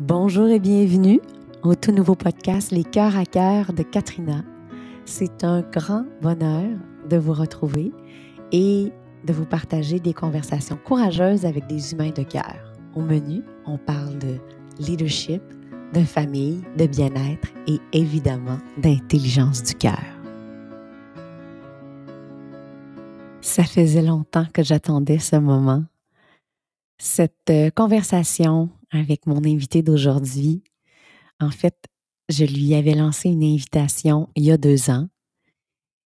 Bonjour et bienvenue au tout nouveau podcast Les cœurs à cœur de Katrina. C'est un grand bonheur de vous retrouver et de vous partager des conversations courageuses avec des humains de cœur. Au menu, on parle de leadership, de famille, de bien-être et évidemment d'intelligence du cœur. Ça faisait longtemps que j'attendais ce moment. Cette euh, conversation avec mon invité d'aujourd'hui, en fait, je lui avais lancé une invitation il y a deux ans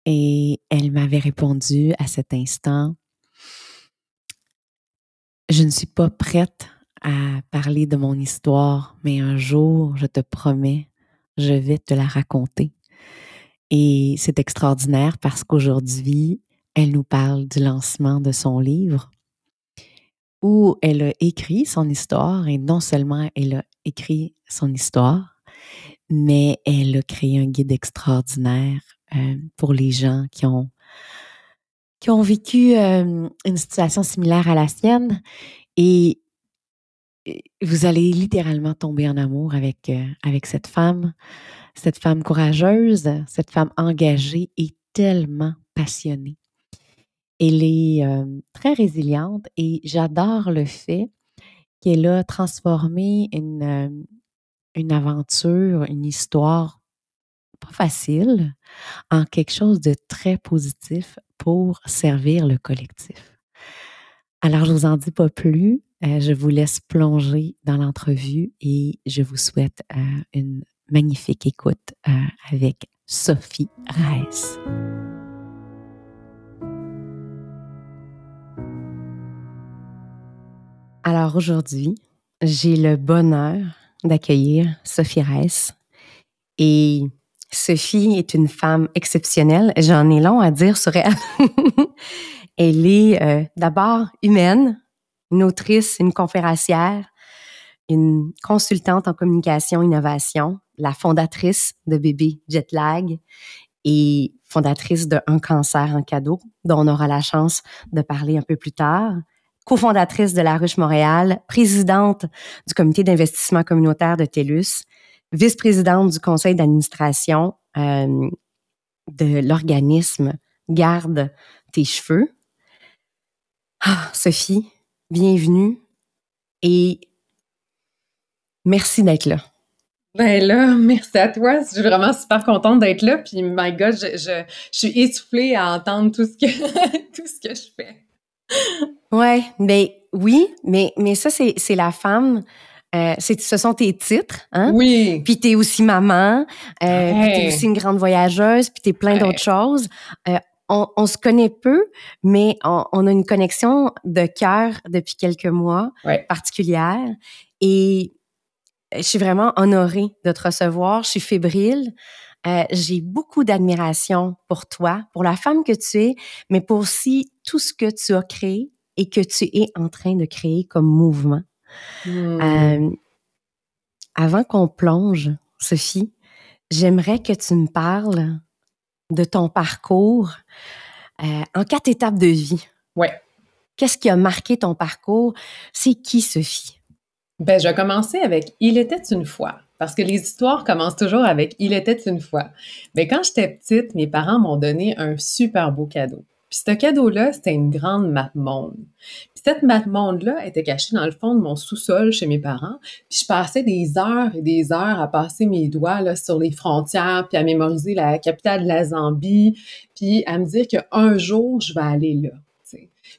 et elle m'avait répondu à cet instant, je ne suis pas prête à parler de mon histoire, mais un jour, je te promets, je vais te la raconter. Et c'est extraordinaire parce qu'aujourd'hui, elle nous parle du lancement de son livre elle a écrit son histoire et non seulement elle a écrit son histoire, mais elle a créé un guide extraordinaire euh, pour les gens qui ont qui ont vécu euh, une situation similaire à la sienne et vous allez littéralement tomber en amour avec, euh, avec cette femme, cette femme courageuse, cette femme engagée et tellement passionnée. Elle est très résiliente et j'adore le fait qu'elle a transformé une, aventure, une histoire pas facile en quelque chose de très positif pour servir le collectif. Alors, je vous en dis pas plus. je vous laisse plonger dans l'entrevue et je vous souhaite une magnifique écoute avec Sophie Reiss. Alors aujourd'hui, j'ai le bonheur d'accueillir Sophie Reiss. Et Sophie est une femme exceptionnelle. J'en ai long à dire sur elle. elle est euh, d'abord humaine, une autrice, une conférencière, une consultante en communication innovation, la fondatrice de Bébé Jetlag et fondatrice de Un cancer en cadeau, dont on aura la chance de parler un peu plus tard cofondatrice de La Ruche Montréal, présidente du comité d'investissement communautaire de TELUS, vice-présidente du conseil d'administration euh, de l'organisme Garde tes cheveux. Ah, Sophie, bienvenue et merci d'être là. Ben là, merci à toi. Je suis vraiment super contente d'être là. Puis, my God, je, je, je suis essoufflée à entendre tout ce que, tout ce que je fais. Ouais, ben oui, mais mais ça c'est c'est la femme. Euh, c'est, ce sont tes titres, hein? Oui. Puis t'es aussi maman, euh, puis t'es aussi une grande voyageuse, puis t'es plein d'autres choses. Euh, on, on, se connaît peu, mais on, on a une connexion de cœur depuis quelques mois particulière. Et je suis vraiment honorée de te recevoir. Je suis fébrile. Euh, j'ai beaucoup d'admiration pour toi, pour la femme que tu es, mais pour aussi tout ce que tu as créé et que tu es en train de créer comme mouvement. Euh, avant qu'on plonge, Sophie, j'aimerais que tu me parles de ton parcours euh, en quatre étapes de vie. Ouais. Qu'est-ce qui a marqué ton parcours? C'est qui, Sophie? Ben, je vais commencer avec Il était une fois. Parce que les histoires commencent toujours avec Il était une fois. Mais quand j'étais petite, mes parents m'ont donné un super beau cadeau. Puis ce cadeau-là, c'était une grande map monde. Puis cette map monde-là était cachée dans le fond de mon sous-sol chez mes parents. Puis je passais des heures et des heures à passer mes doigts sur les frontières, puis à mémoriser la capitale de la Zambie, puis à me dire qu'un jour, je vais aller là.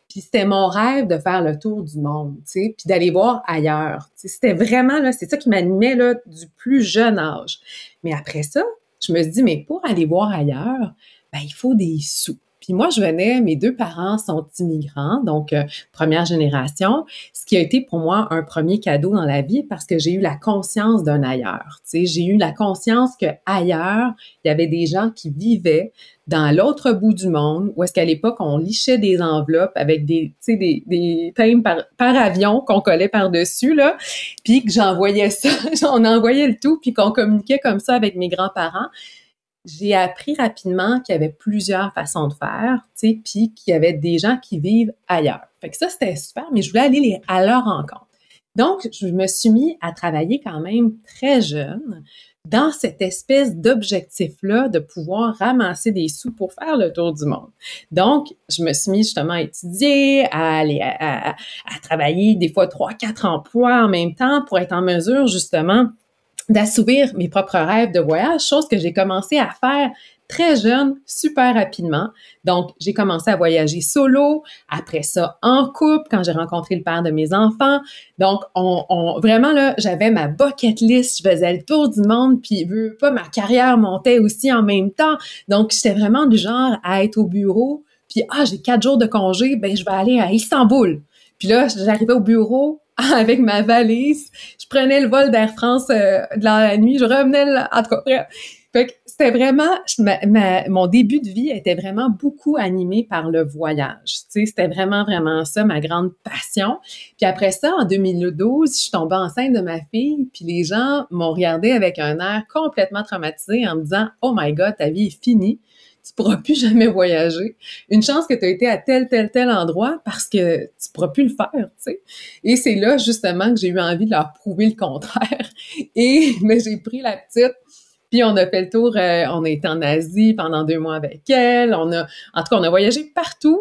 Puis c'était mon rêve de faire le tour du monde, puis d'aller voir ailleurs. C'était vraiment, là, c'est ça qui m'animait, là, du plus jeune âge. Mais après ça, je me suis dit, mais pour aller voir ailleurs, ben, il faut des sous. Puis moi, je venais, mes deux parents sont immigrants, donc euh, première génération, ce qui a été pour moi un premier cadeau dans la vie parce que j'ai eu la conscience d'un ailleurs. Tu sais, j'ai eu la conscience que ailleurs, il y avait des gens qui vivaient dans l'autre bout du monde, où est-ce qu'à l'époque, on lichait des enveloppes avec des, tu sais, des, des par, par avion qu'on collait par-dessus, là, puis que j'envoyais ça, on envoyait le tout, puis qu'on communiquait comme ça avec mes grands-parents j'ai appris rapidement qu'il y avait plusieurs façons de faire, tu sais, puis qu'il y avait des gens qui vivent ailleurs. Fait que ça, c'était super, mais je voulais aller à leur rencontre. Donc, je me suis mis à travailler quand même très jeune dans cette espèce d'objectif-là de pouvoir ramasser des sous pour faire le tour du monde. Donc, je me suis mis justement à étudier, à aller à, travailler des fois trois, quatre emplois en même temps pour être en mesure justement d'assouvir mes propres rêves de voyage, chose que j'ai commencé à faire très jeune, super rapidement. Donc, j'ai commencé à voyager solo, après ça en couple, quand j'ai rencontré le père de mes enfants. Donc, on, vraiment, là, j'avais ma bucket list, je faisais le tour du monde, puis veux pas, ma carrière montait aussi en même temps. Donc, j'étais vraiment du genre à être au bureau, puis ah, j'ai quatre jours de congé, ben je vais aller à Istanbul. Puis là, j'arrivais au bureau avec ma valise, je prenais le vol d'Air France euh, de la nuit, je revenais, là, en tout cas, fait que c'était vraiment, mon début de vie était vraiment beaucoup animé par le voyage. Tu sais, c'était vraiment, vraiment ça, ma grande passion. Puis après ça, en 2012, je suis tombée enceinte de ma fille, puis les gens m'ont regardé avec un air complètement traumatisé en me disant, oh my God, ta vie est finie tu pourras plus jamais voyager. Une chance que tu as été à tel, tel, tel endroit parce que tu pourras plus le faire, tu sais. Et c'est là, justement, que j'ai eu envie de leur prouver le contraire. Et, mais j'ai pris la petite, puis on a fait le tour, euh, on a été en Asie pendant deux mois avec elle. On a, en tout cas, on a voyagé partout.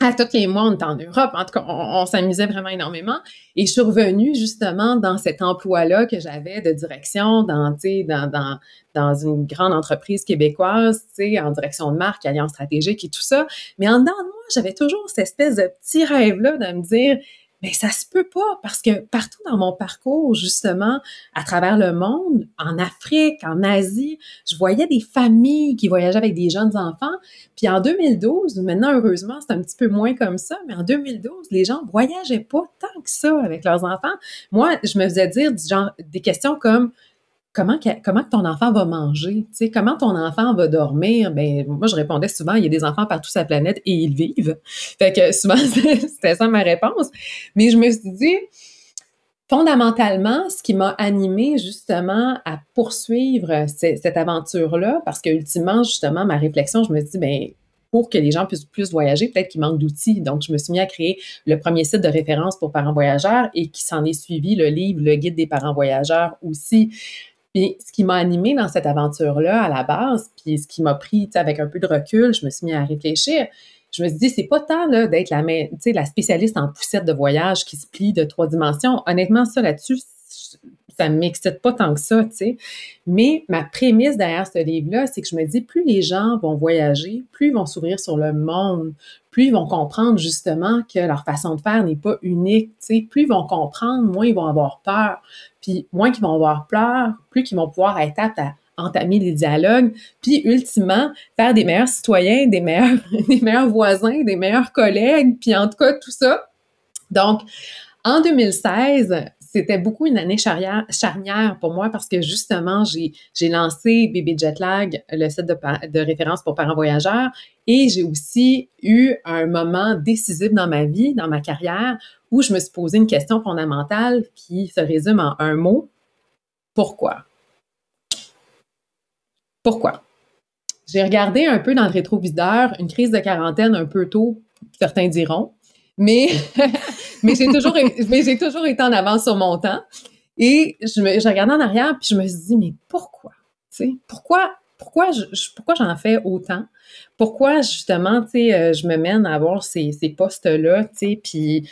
À tous les mois, on était en Europe. En tout cas, on, s'amusait vraiment énormément. Et je suis revenue justement dans cet emploi-là que j'avais de direction dans, dans, dans, dans une grande entreprise québécoise, en direction de marque, alliance stratégique et tout ça. Mais en dedans de moi, j'avais toujours cette espèce de petit rêve-là de me dire, mais ça se peut pas parce que partout dans mon parcours, justement, à travers le monde, en Afrique, en Asie, je voyais des familles qui voyageaient avec des jeunes enfants. Puis en 2012, maintenant, heureusement, c'est un petit peu moins comme ça, mais en 2012, les gens voyageaient pas tant que ça avec leurs enfants. Moi, je me faisais dire des questions comme, comment ton enfant va manger, tu sais, comment ton enfant va dormir? Ben moi je répondais souvent il y a des enfants partout sur la planète et ils vivent. Fait que souvent c'était ça ma réponse. Mais je me suis dit fondamentalement ce qui m'a animé justement à poursuivre cette aventure-là parce que ultimement justement ma réflexion, je me dit ben pour que les gens puissent plus voyager, peut-être qu'il manque d'outils. Donc, je me suis mis à créer le premier site de référence pour parents voyageurs et qui s'en est suivi le livre Le guide des parents voyageurs aussi. Puis ce qui m'a animé dans cette aventure-là à la base, puis ce qui m'a pris avec un peu de recul, je me suis mis à réfléchir. Je me suis dit, c'est pas tant d'être la, la spécialiste en poussette de voyage qui se plie de trois dimensions. Honnêtement, ça là-dessus, ça ne m'excite pas tant que ça, tu sais. Mais ma prémisse derrière ce livre-là, c'est que je me dis, plus les gens vont voyager, plus ils vont s'ouvrir sur le monde, plus ils vont comprendre justement que leur façon de faire n'est pas unique, tu sais. Plus ils vont comprendre, moins ils vont avoir peur. Puis moins qu'ils vont avoir peur, plus qu'ils vont pouvoir être aptes à entamer des dialogues, puis ultimement faire des meilleurs citoyens, des meilleurs, des meilleurs voisins, des meilleurs collègues, puis en tout cas tout ça. Donc, en 2016, c'était beaucoup une année charnière, pour moi parce que justement, j'ai lancé Bébé Jetlag, le site de, de référence pour parents voyageurs, et j'ai aussi eu un moment décisif dans ma vie, dans ma carrière, où je me suis posé une question fondamentale qui se résume en un mot. Pourquoi? Pourquoi? J'ai regardé un peu dans le rétroviseur une crise de quarantaine un peu tôt, certains diront, mais, mais j'ai toujours, j'ai toujours été en avance sur mon temps. Et je, me, je regardais en arrière, puis je me suis dit, mais pourquoi? pourquoi, pourquoi, je, pourquoi j'en fais autant? Pourquoi, justement, tu sais, euh, je me mène à avoir ces, ces postes-là, tu sais, puis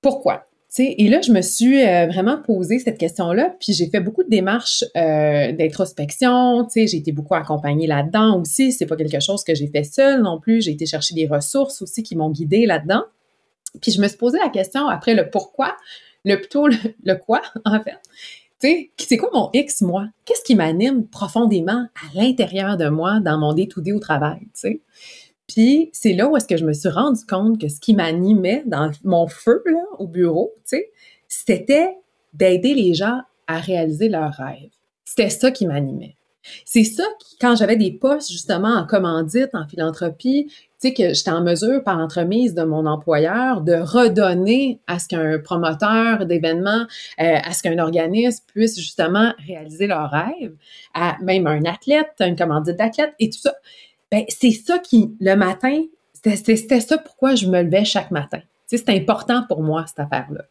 pourquoi? et là, je me suis euh, vraiment posé cette question-là, puis j'ai fait beaucoup de démarches euh, d'introspection, j'ai été beaucoup accompagnée là-dedans aussi. C'est pas quelque chose que j'ai fait seule non plus. J'ai été chercher des ressources aussi qui m'ont guidée là-dedans. Puis je me suis posé la question après le pourquoi, le plutôt le, quoi, en fait. Tu sais, c'est quoi mon X, moi? Qu'est-ce qui m'anime profondément à l'intérieur de moi dans mon day-to-day au travail, tu sais? Puis c'est là où est-ce que je me suis rendu compte que ce qui m'animait dans mon feu au bureau, tu sais, c'était d'aider les gens à réaliser leurs rêves. C'était ça qui m'animait. C'est ça qui, quand j'avais des postes justement en commandite, en philanthropie, tu que j'étais en mesure, par l'entremise de mon employeur, de redonner à ce qu'un promoteur d'événements, euh, à ce qu'un organisme puisse justement réaliser leurs rêves, à même un athlète, une commandite d'athlète et tout ça. Ben, c'est ça qui, le matin, c'était ça pourquoi je me levais chaque matin. C'est important pour moi, cette affaire-là.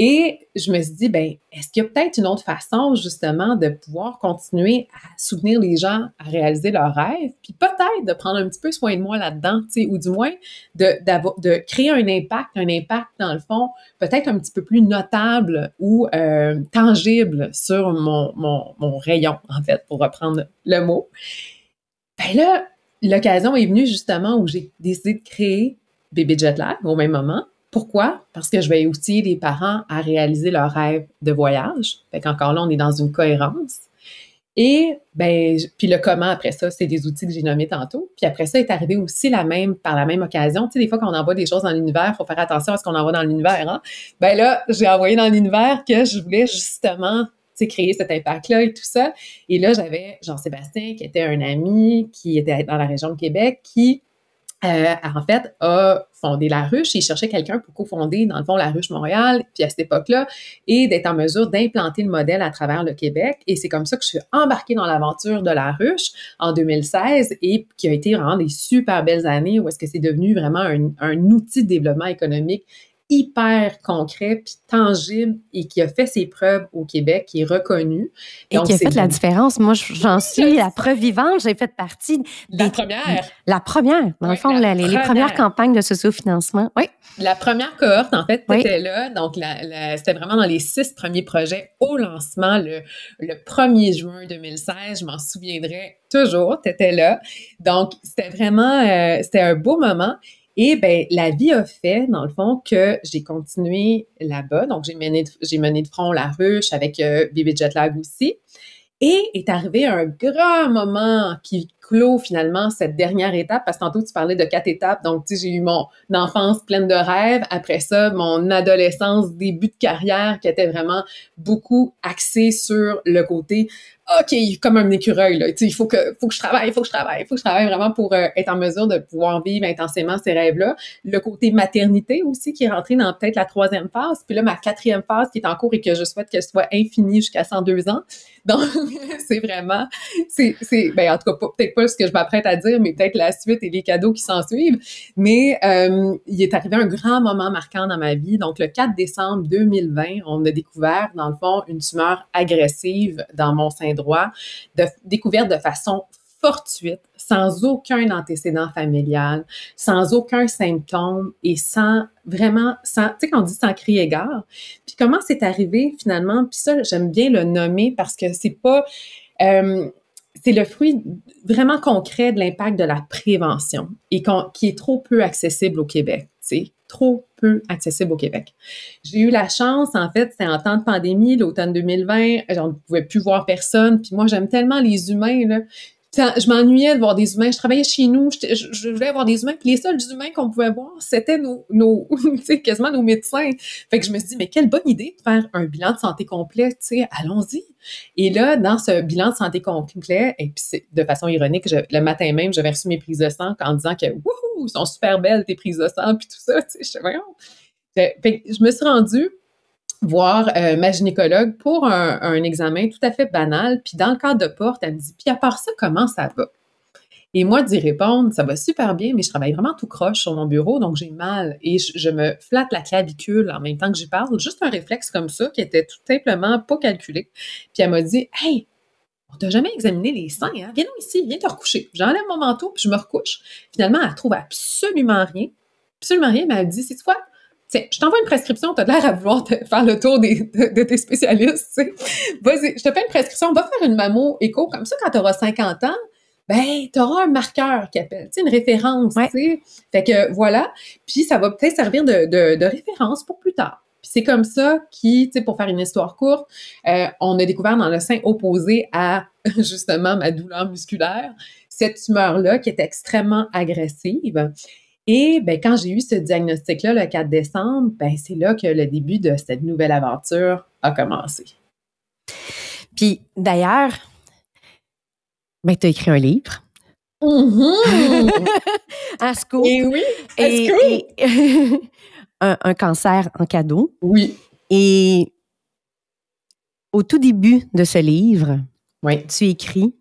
Et je me suis dit, ben, est-ce qu'il y a peut-être une autre façon, justement, de pouvoir continuer à soutenir les gens à réaliser leurs rêves, puis peut-être de prendre un petit peu soin de moi là-dedans, tu sais, ou du moins de, créer un impact, un impact, dans le fond, peut-être un petit peu plus notable ou euh, tangible sur mon rayon, en fait, pour reprendre le mot. Ben là, l'occasion est venue justement où j'ai décidé de créer Bébé Jetlag au même moment. Pourquoi? Parce que je vais outiller les parents à réaliser leur rêve de voyage. Fait qu'encore là, on est dans une cohérence. Et ben, puis le comment après ça, c'est des outils que j'ai nommés tantôt. Puis après ça est arrivé aussi la même, par la même occasion. Tu sais, des fois qu'on envoie des choses dans l'univers, faut faire attention à ce qu'on envoie dans l'univers. Hein? Ben là, j'ai envoyé dans l'univers que je voulais justement créer cet impact-là et tout ça. Et là, j'avais Jean-Sébastien, qui était un ami, qui était dans la région de Québec, qui euh, en fait, a fondé La Ruche. Il cherchait quelqu'un pour cofonder, dans le fond, La Ruche Montréal, puis à cette époque-là, et d'être en mesure d'implanter le modèle à travers le Québec. Et c'est comme ça que je suis embarquée dans l'aventure de La Ruche en 2016 et qui a été vraiment des super belles années où est-ce que c'est devenu vraiment un, un outil de développement économique hyper concret puis tangible et qui a fait ses preuves au Québec, qui est reconnu. Et qui a fait la différence. Moi, j'en suis la preuve vivante. J'ai fait partie des, la première. La première, dans le fond, les, premières campagnes de sociofinancement. Oui. La première cohorte, en fait, était là. Donc, c'était vraiment dans les six premiers projets au lancement le, le 1er juin 2016. Je m'en souviendrai toujours. Tu étais là. Donc, c'était vraiment, euh, c'était un beau moment. Et ben la vie a fait, dans le fond, que j'ai continué là-bas. Donc, j'ai mené, j'ai mené de front la ruche avec euh, Bébé Jetlag aussi. Et est arrivé un grand moment qui clôt finalement cette dernière étape, parce que tantôt tu parlais de quatre étapes. Donc, tu sais, j'ai eu mon enfance pleine de rêves. Après ça, mon adolescence, début de carrière qui était vraiment beaucoup axée sur le côté OK, comme un écureuil, là. il faut que, faut que je travaille, il faut que je travaille, il faut que je travaille vraiment pour euh, être en mesure de pouvoir vivre intensément ces rêves-là. Le côté maternité aussi qui est rentré dans peut-être la troisième phase. Puis là, ma quatrième phase qui est en cours et que je souhaite qu'elle soit infinie jusqu'à 102 ans. Donc, c'est vraiment, c'est, c'est, ben, en tout cas, peut-être ce que je m'apprête à dire, mais peut-être la suite et les cadeaux qui s'en suivent. Mais euh, il est arrivé un grand moment marquant dans ma vie. Donc, le 4 décembre 2020, on a découvert, dans le fond, une tumeur agressive dans mon sein droit, découverte de façon fortuite, sans aucun antécédent familial, sans aucun symptôme et sans vraiment, sans, tu sais, quand dit sans cri égard. Puis comment c'est arrivé finalement? Puis ça, j'aime bien le nommer parce que c'est pas, euh, c'est le fruit vraiment concret de l'impact de la prévention et qui est trop peu accessible au Québec. C'est trop peu accessible au Québec. J'ai eu la chance, en fait, c'était en temps de pandémie, l'automne 2020, on ne pouvait plus voir personne. Puis moi, j'aime tellement les humains, là je m'ennuyais de voir des humains. Je travaillais chez nous, je, voulais voir des humains. Puis les seuls humains qu'on pouvait voir, c'était nos, nos quasiment nos médecins. Fait que je me suis dit, mais quelle bonne idée de faire un bilan de santé complet, tu sais, allons-y. Et là, dans ce bilan de santé complet, et puis de façon ironique, le matin même, j'avais reçu mes prises de sang en disant que, wouhou, sont super belles tes prises de sang, puis tout ça, tu sais, je, fait, je me suis rendue voir euh, ma gynécologue pour un, examen tout à fait banal. Puis dans le cadre de porte, elle me dit, puis à part ça, comment ça va? Et moi, d'y répondre, ça va super bien, mais je travaille vraiment tout croche sur mon bureau, donc j'ai mal et je, me flatte la clavicule en même temps que j'y parle. Juste un réflexe comme ça qui était tout simplement pas calculé. Puis elle m'a dit, hey, on t'a jamais examiné les seins, hein? Viens ici, viens te recoucher. J'enlève mon manteau, puis je me recouche. Finalement, elle trouve absolument rien. Absolument rien, mais elle me dit, c'est quoi? Tiens, je t'envoie une prescription, tu as l'air à vouloir faire le tour des, de, tes spécialistes. Vas-y, je te fais une prescription, va faire une mammo écho. Comme ça, quand tu auras 50 ans, ben, tu auras un marqueur qui appelle, une référence. sais. Fait que voilà. Puis ça va peut-être servir de, de, de, référence pour plus tard. Puis c'est comme ça qui, tu sais, pour faire une histoire courte, euh, on a découvert dans le sein opposé à justement ma douleur musculaire cette tumeur-là qui est extrêmement agressive. Et ben, quand j'ai eu ce diagnostic-là le 4 décembre, ben, c'est là que le début de cette nouvelle aventure a commencé. Puis d'ailleurs, ben, tu as écrit un livre. Mm Et oui, et, un, cancer en cadeau. Oui. Et au tout début de ce livre, oui. tu écris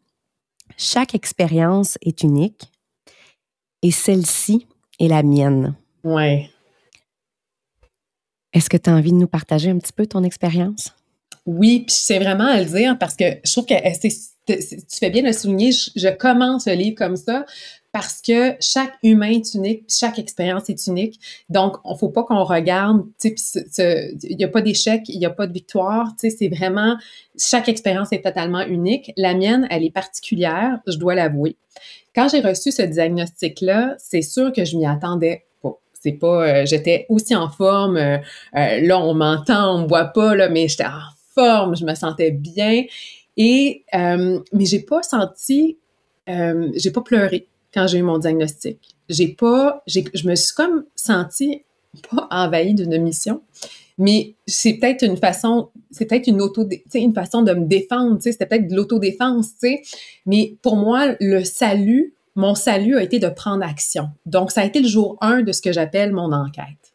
Chaque expérience est unique et celle-ci et la mienne. Ouais. Est-ce que tu as envie de nous partager un petit peu ton expérience? Oui, puis c'est vraiment à le dire parce que je trouve que tu fais bien de le souligner. Je, commence le livre comme ça parce que chaque humain est unique, chaque expérience est unique. Donc, on faut pas qu'on regarde, tu il n'y a pas d'échec, il n'y a pas de victoire, c'est vraiment, chaque expérience est totalement unique. La mienne, elle est particulière, je dois l'avouer. Quand j'ai reçu ce diagnostic-là, c'est sûr que je m'y attendais. C'est pas, euh, j'étais aussi en forme, euh, euh, là, on m'entend, on me voit pas, là, mais j'étais en forme, je me sentais bien. Et, mais j'ai pas senti, j'ai pas pleuré quand j'ai eu mon diagnostic. J'ai pas, je me suis comme sentie pas envahie d'une mission, mais c'est peut-être une façon, c'est peut-être une auto, une façon de me défendre, c'était peut-être de l'autodéfense, tu sais. Mais pour moi, le salut, mon salut a été de prendre action. Donc, ça a été le jour un de ce que j'appelle mon enquête.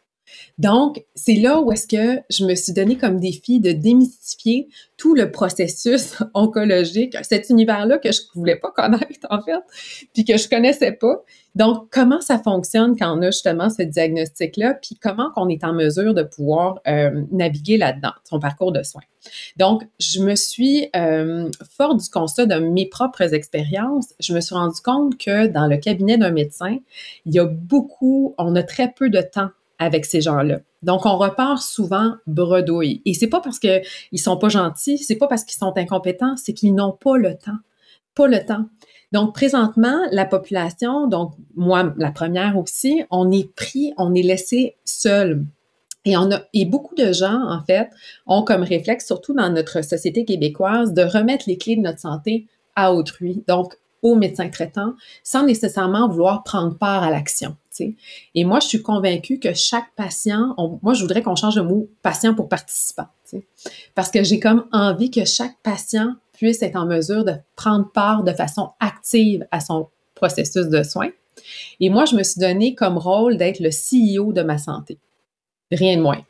Donc, c'est là où est-ce que je me suis donné comme défi de démystifier tout le processus oncologique, cet univers-là que je voulais pas connaître, en fait, puis que je connaissais pas. Donc, comment ça fonctionne quand on a justement ce diagnostic-là, puis comment qu'on est en mesure de pouvoir euh, naviguer là-dedans, son parcours de soins? Donc, je me suis, euh, fort du constat de mes propres expériences, je me suis rendu compte que dans le cabinet d'un médecin, il y a beaucoup, on a très peu de temps avec ces gens-là. Donc, on repart souvent bredouille. Et c'est pas parce qu'ils sont pas gentils, c'est pas parce qu'ils sont incompétents, c'est qu'ils n'ont pas le temps. Pas le temps. Donc, présentement, la population, donc moi, la première aussi, on est pris, on est laissé seul. Et on a, beaucoup de gens, en fait, ont comme réflexe, surtout dans notre société québécoise, de remettre les clés de notre santé à autrui. Donc, au médecin traitant, sans nécessairement vouloir prendre part à l'action. Et moi, je suis convaincue que chaque patient, moi, je voudrais qu'on change le mot patient pour participant, parce que j'ai comme envie que chaque patient puisse être en mesure de prendre part de façon active à son processus de soins. Et moi, je me suis donné comme rôle d'être le CEO de ma santé. Rien de moins.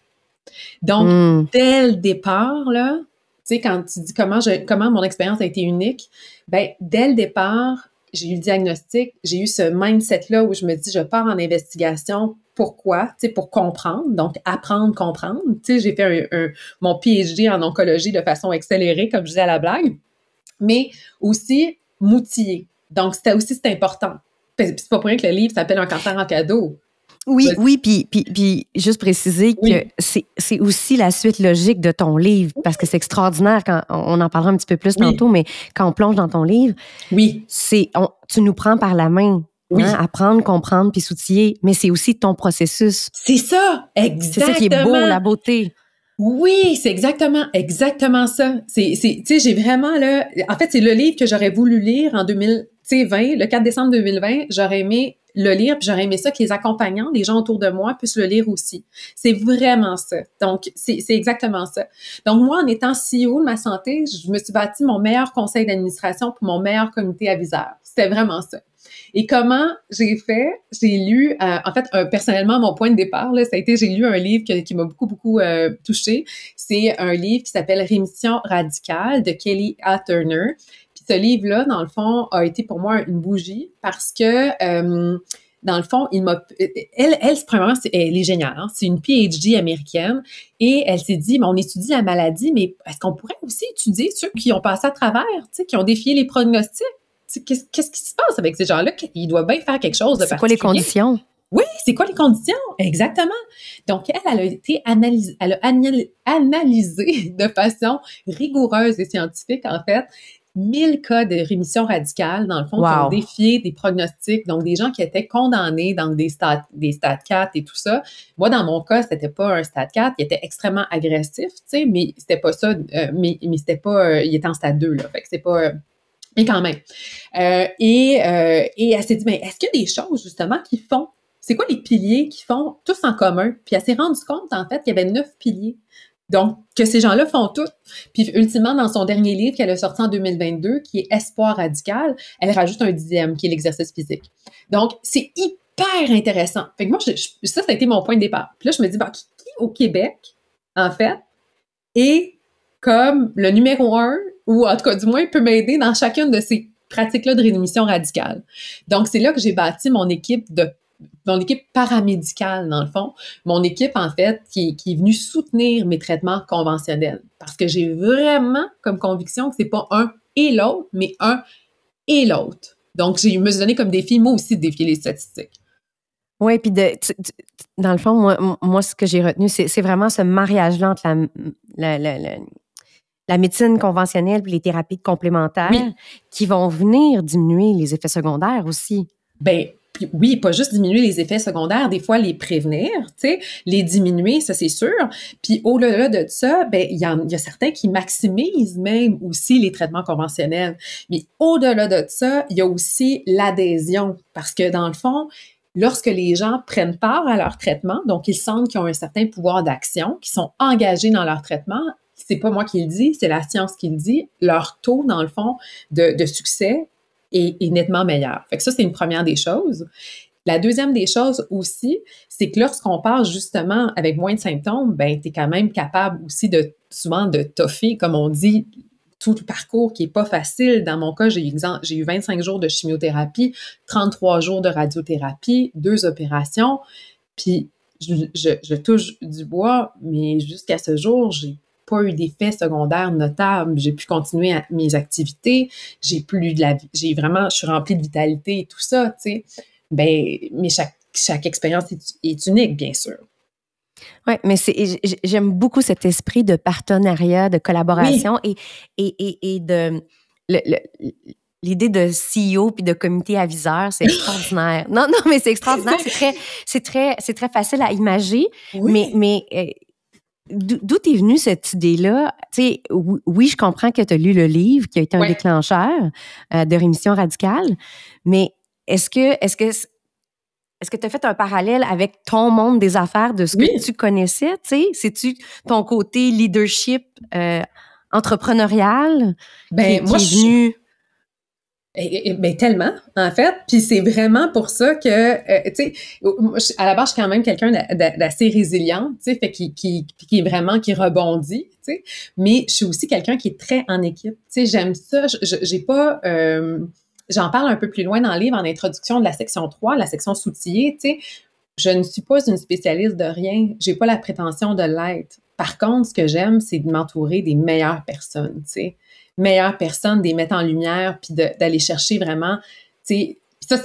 Donc, hmm. dès le départ, là, tu sais, quand tu dis comment, je, comment mon expérience a été unique, ben, dès le départ, j'ai eu le diagnostic, j'ai eu ce mindset-là où je me dis, je pars en investigation. Pourquoi? Tu sais, pour comprendre. Donc, apprendre, comprendre. Tu sais, j'ai fait un, mon PhD en oncologie de façon accélérée, comme je disais à la blague, mais aussi m'outiller. Donc, c'était aussi, c'est important. C'est pas pour rien que le livre s'appelle Un cancer en cadeau. Oui, oui, puis, puis, puis juste préciser que c'est aussi la suite logique de ton livre, parce que c'est extraordinaire quand on en parlera un petit peu plus tantôt, mais quand on plonge dans ton livre, oui. c'est tu nous prends par la main. Hein, apprendre, comprendre, puis s'outiller, mais c'est aussi ton processus. C'est ça, exactement. C'est ça qui est beau, la beauté. Oui, c'est exactement, exactement ça. C'est, tu sais, j'ai vraiment là, en fait, c'est le livre que j'aurais voulu lire en 2020, le 4 décembre 2020. J'aurais aimé le lire, puis j'aurais aimé ça que les accompagnants, les gens autour de moi, puissent le lire aussi. C'est vraiment ça. Donc, c'est exactement ça. Donc, moi, en étant CEO de ma santé, je me suis bâti mon meilleur conseil d'administration pour mon meilleur comité aviseur. C'était vraiment ça. Et comment j'ai fait? J'ai lu, euh, en fait, personnellement, mon point de départ, là, ça a été, j'ai lu un livre qui, m'a beaucoup, beaucoup euh, touché. C'est un livre qui s'appelle Rémission radicale de Kelly A. Turner ce livre-là, dans le fond, a été pour moi une bougie parce que, euh, dans le fond, il m'a, elle, elle, premièrement, elle est géniale. Hein. C'est une PhD américaine et elle s'est dit, on étudie la maladie, mais est-ce qu'on pourrait aussi étudier ceux qui ont passé à travers, qui ont défié les pronostics? Qu'est-ce, qu'est-ce qui se passe avec ces gens-là? Ils doivent bien faire quelque chose de C'est quoi les conditions? Oui, c'est quoi les conditions? Exactement. Donc, elle, elle a été analysée, elle a analysé de façon rigoureuse et scientifique, en fait, 1000 cas de rémission radicale, dans le fond, qui ont défié des pronostics, donc des gens qui étaient condamnés dans des stades des stades 4 et tout ça. Moi, dans mon cas, c'était pas un stade 4, il était extrêmement agressif, tu sais, mais c'était pas ça, euh, mais, mais c'était pas, euh, il était en stade 2, là, fait que c'est pas... Euh, mais quand même. et, et elle s'est dit, mais est-ce qu'il y a des choses, justement, qui font c'est quoi les piliers qui font tous en commun? Puis elle s'est rendue compte, en fait, qu'il y avait neuf piliers. Donc, que ces gens-là font tout. Puis, ultimement, dans son dernier livre qu'elle a sorti en 2022, qui est Espoir radical, elle rajoute un dixième, qui est l'exercice physique. Donc, c'est hyper intéressant. Fait que moi, ça, ça a été mon point de départ. Puis là, je me dis, bah, qui, au Québec, en fait, est comme le numéro un, ou en tout cas, du moins, peut m'aider dans chacune de ces pratiques-là de rémission radicale? Donc, c'est là que j'ai bâti mon équipe de mon équipe paramédicale, dans le fond, mon équipe, en fait, qui, qui est venue soutenir mes traitements conventionnels. Parce que j'ai vraiment comme conviction que c'est pas un et l'autre, mais un et l'autre. Donc, j'ai me suis donné comme défi, moi aussi, de défier les statistiques. Oui, puis dans le fond, moi, moi ce que j'ai retenu, c'est vraiment ce mariage-là entre la, la, la, la, médecine conventionnelle et les thérapies complémentaires qui vont venir diminuer les effets secondaires aussi. Bien, oui, pas juste diminuer les effets secondaires, des fois les prévenir, tu sais, les diminuer, ça c'est sûr. Puis au-delà de ça, ben il y, a certains qui maximisent même aussi les traitements conventionnels. Mais au-delà de ça, il y a aussi l'adhésion parce que dans le fond, lorsque les gens prennent part à leur traitement, donc ils sentent qu'ils ont un certain pouvoir d'action, qu'ils sont engagés dans leur traitement, c'est pas moi qui le dis, c'est la science qui le dit, leur taux, dans le fond, de, de succès est, nettement meilleur. Fait que ça, c'est une première des choses. La deuxième des choses aussi, c'est que lorsqu'on passe justement avec moins de symptômes, ben, tu es quand même capable aussi de souvent de toffer, comme on dit, tout le parcours qui est pas facile. Dans mon cas, j'ai eu, j'ai eu 25 jours de chimiothérapie, 33 jours de radiothérapie, deux opérations. Puis je, touche du bois, mais jusqu'à ce jour, j'ai pas eu d'effets secondaires notables. J'ai pu continuer mes activités. J'ai plus de la j'ai vraiment, je suis remplie de vitalité et tout ça, tu sais. Ben, mais chaque, chaque expérience est, est unique, bien sûr. Oui, mais j'aime beaucoup cet esprit de partenariat, de collaboration et, et, et, de l'idée de CEO puis de comité aviseur, c'est extraordinaire. non, non, mais c'est extraordinaire. C'est très, c'est très, c'est très facile à imager. Mais, mais euh, d'où est venue cette idée-là? Oui, je comprends que tu as lu le livre qui a été un déclencheur euh, de rémission radicale, mais est-ce que, est-ce que est-ce que tu as fait un parallèle avec ton monde des affaires de ce que tu connaissais? C'est-tu ton côté leadership euh, entrepreneurial ben, qui, moi, est venu? Ben, tellement, en fait. Puis c'est vraiment pour ça que, euh, tu sais, à la base, je suis quand même quelqu'un d'assez résilient, tu sais, fait qui, qui, qui est vraiment, qui rebondit, tu sais. Mais je suis aussi quelqu'un qui est très en équipe. Tu sais, j'aime ça. J'ai pas... Euh, J'en parle un peu plus loin dans le livre en introduction de la section 3, la section soutillée, tu sais. Je ne suis pas une spécialiste de rien. J'ai pas la prétention de l'être. Par contre, ce que j'aime, c'est de m'entourer des meilleures personnes, tu sais. Meilleures personnes, des mettre en lumière, puis d'aller chercher vraiment, tu sais, ça,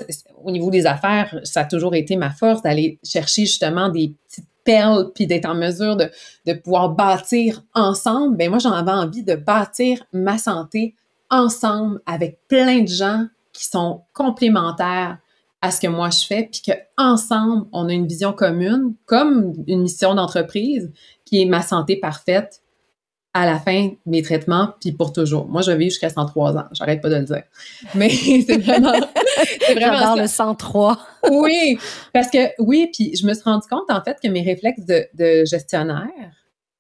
au niveau des affaires, ça a toujours été ma force d'aller chercher justement des petites perles, puis d'être en mesure de, pouvoir bâtir ensemble. Ben moi, j'en avais envie de bâtir ma santé ensemble avec plein de gens qui sont complémentaires à ce que moi je fais, puis qu'ensemble, on a une vision commune, comme une mission d'entreprise, qui est ma santé parfaite à la fin mes traitements, puis pour toujours. Moi, je vais vivre jusqu'à 103 ans. J'arrête pas de le dire. Mais c'est vraiment... c'est vraiment le 103. oui, parce que, oui, puis je me suis rendu compte, en fait, que mes réflexes de, de gestionnaire,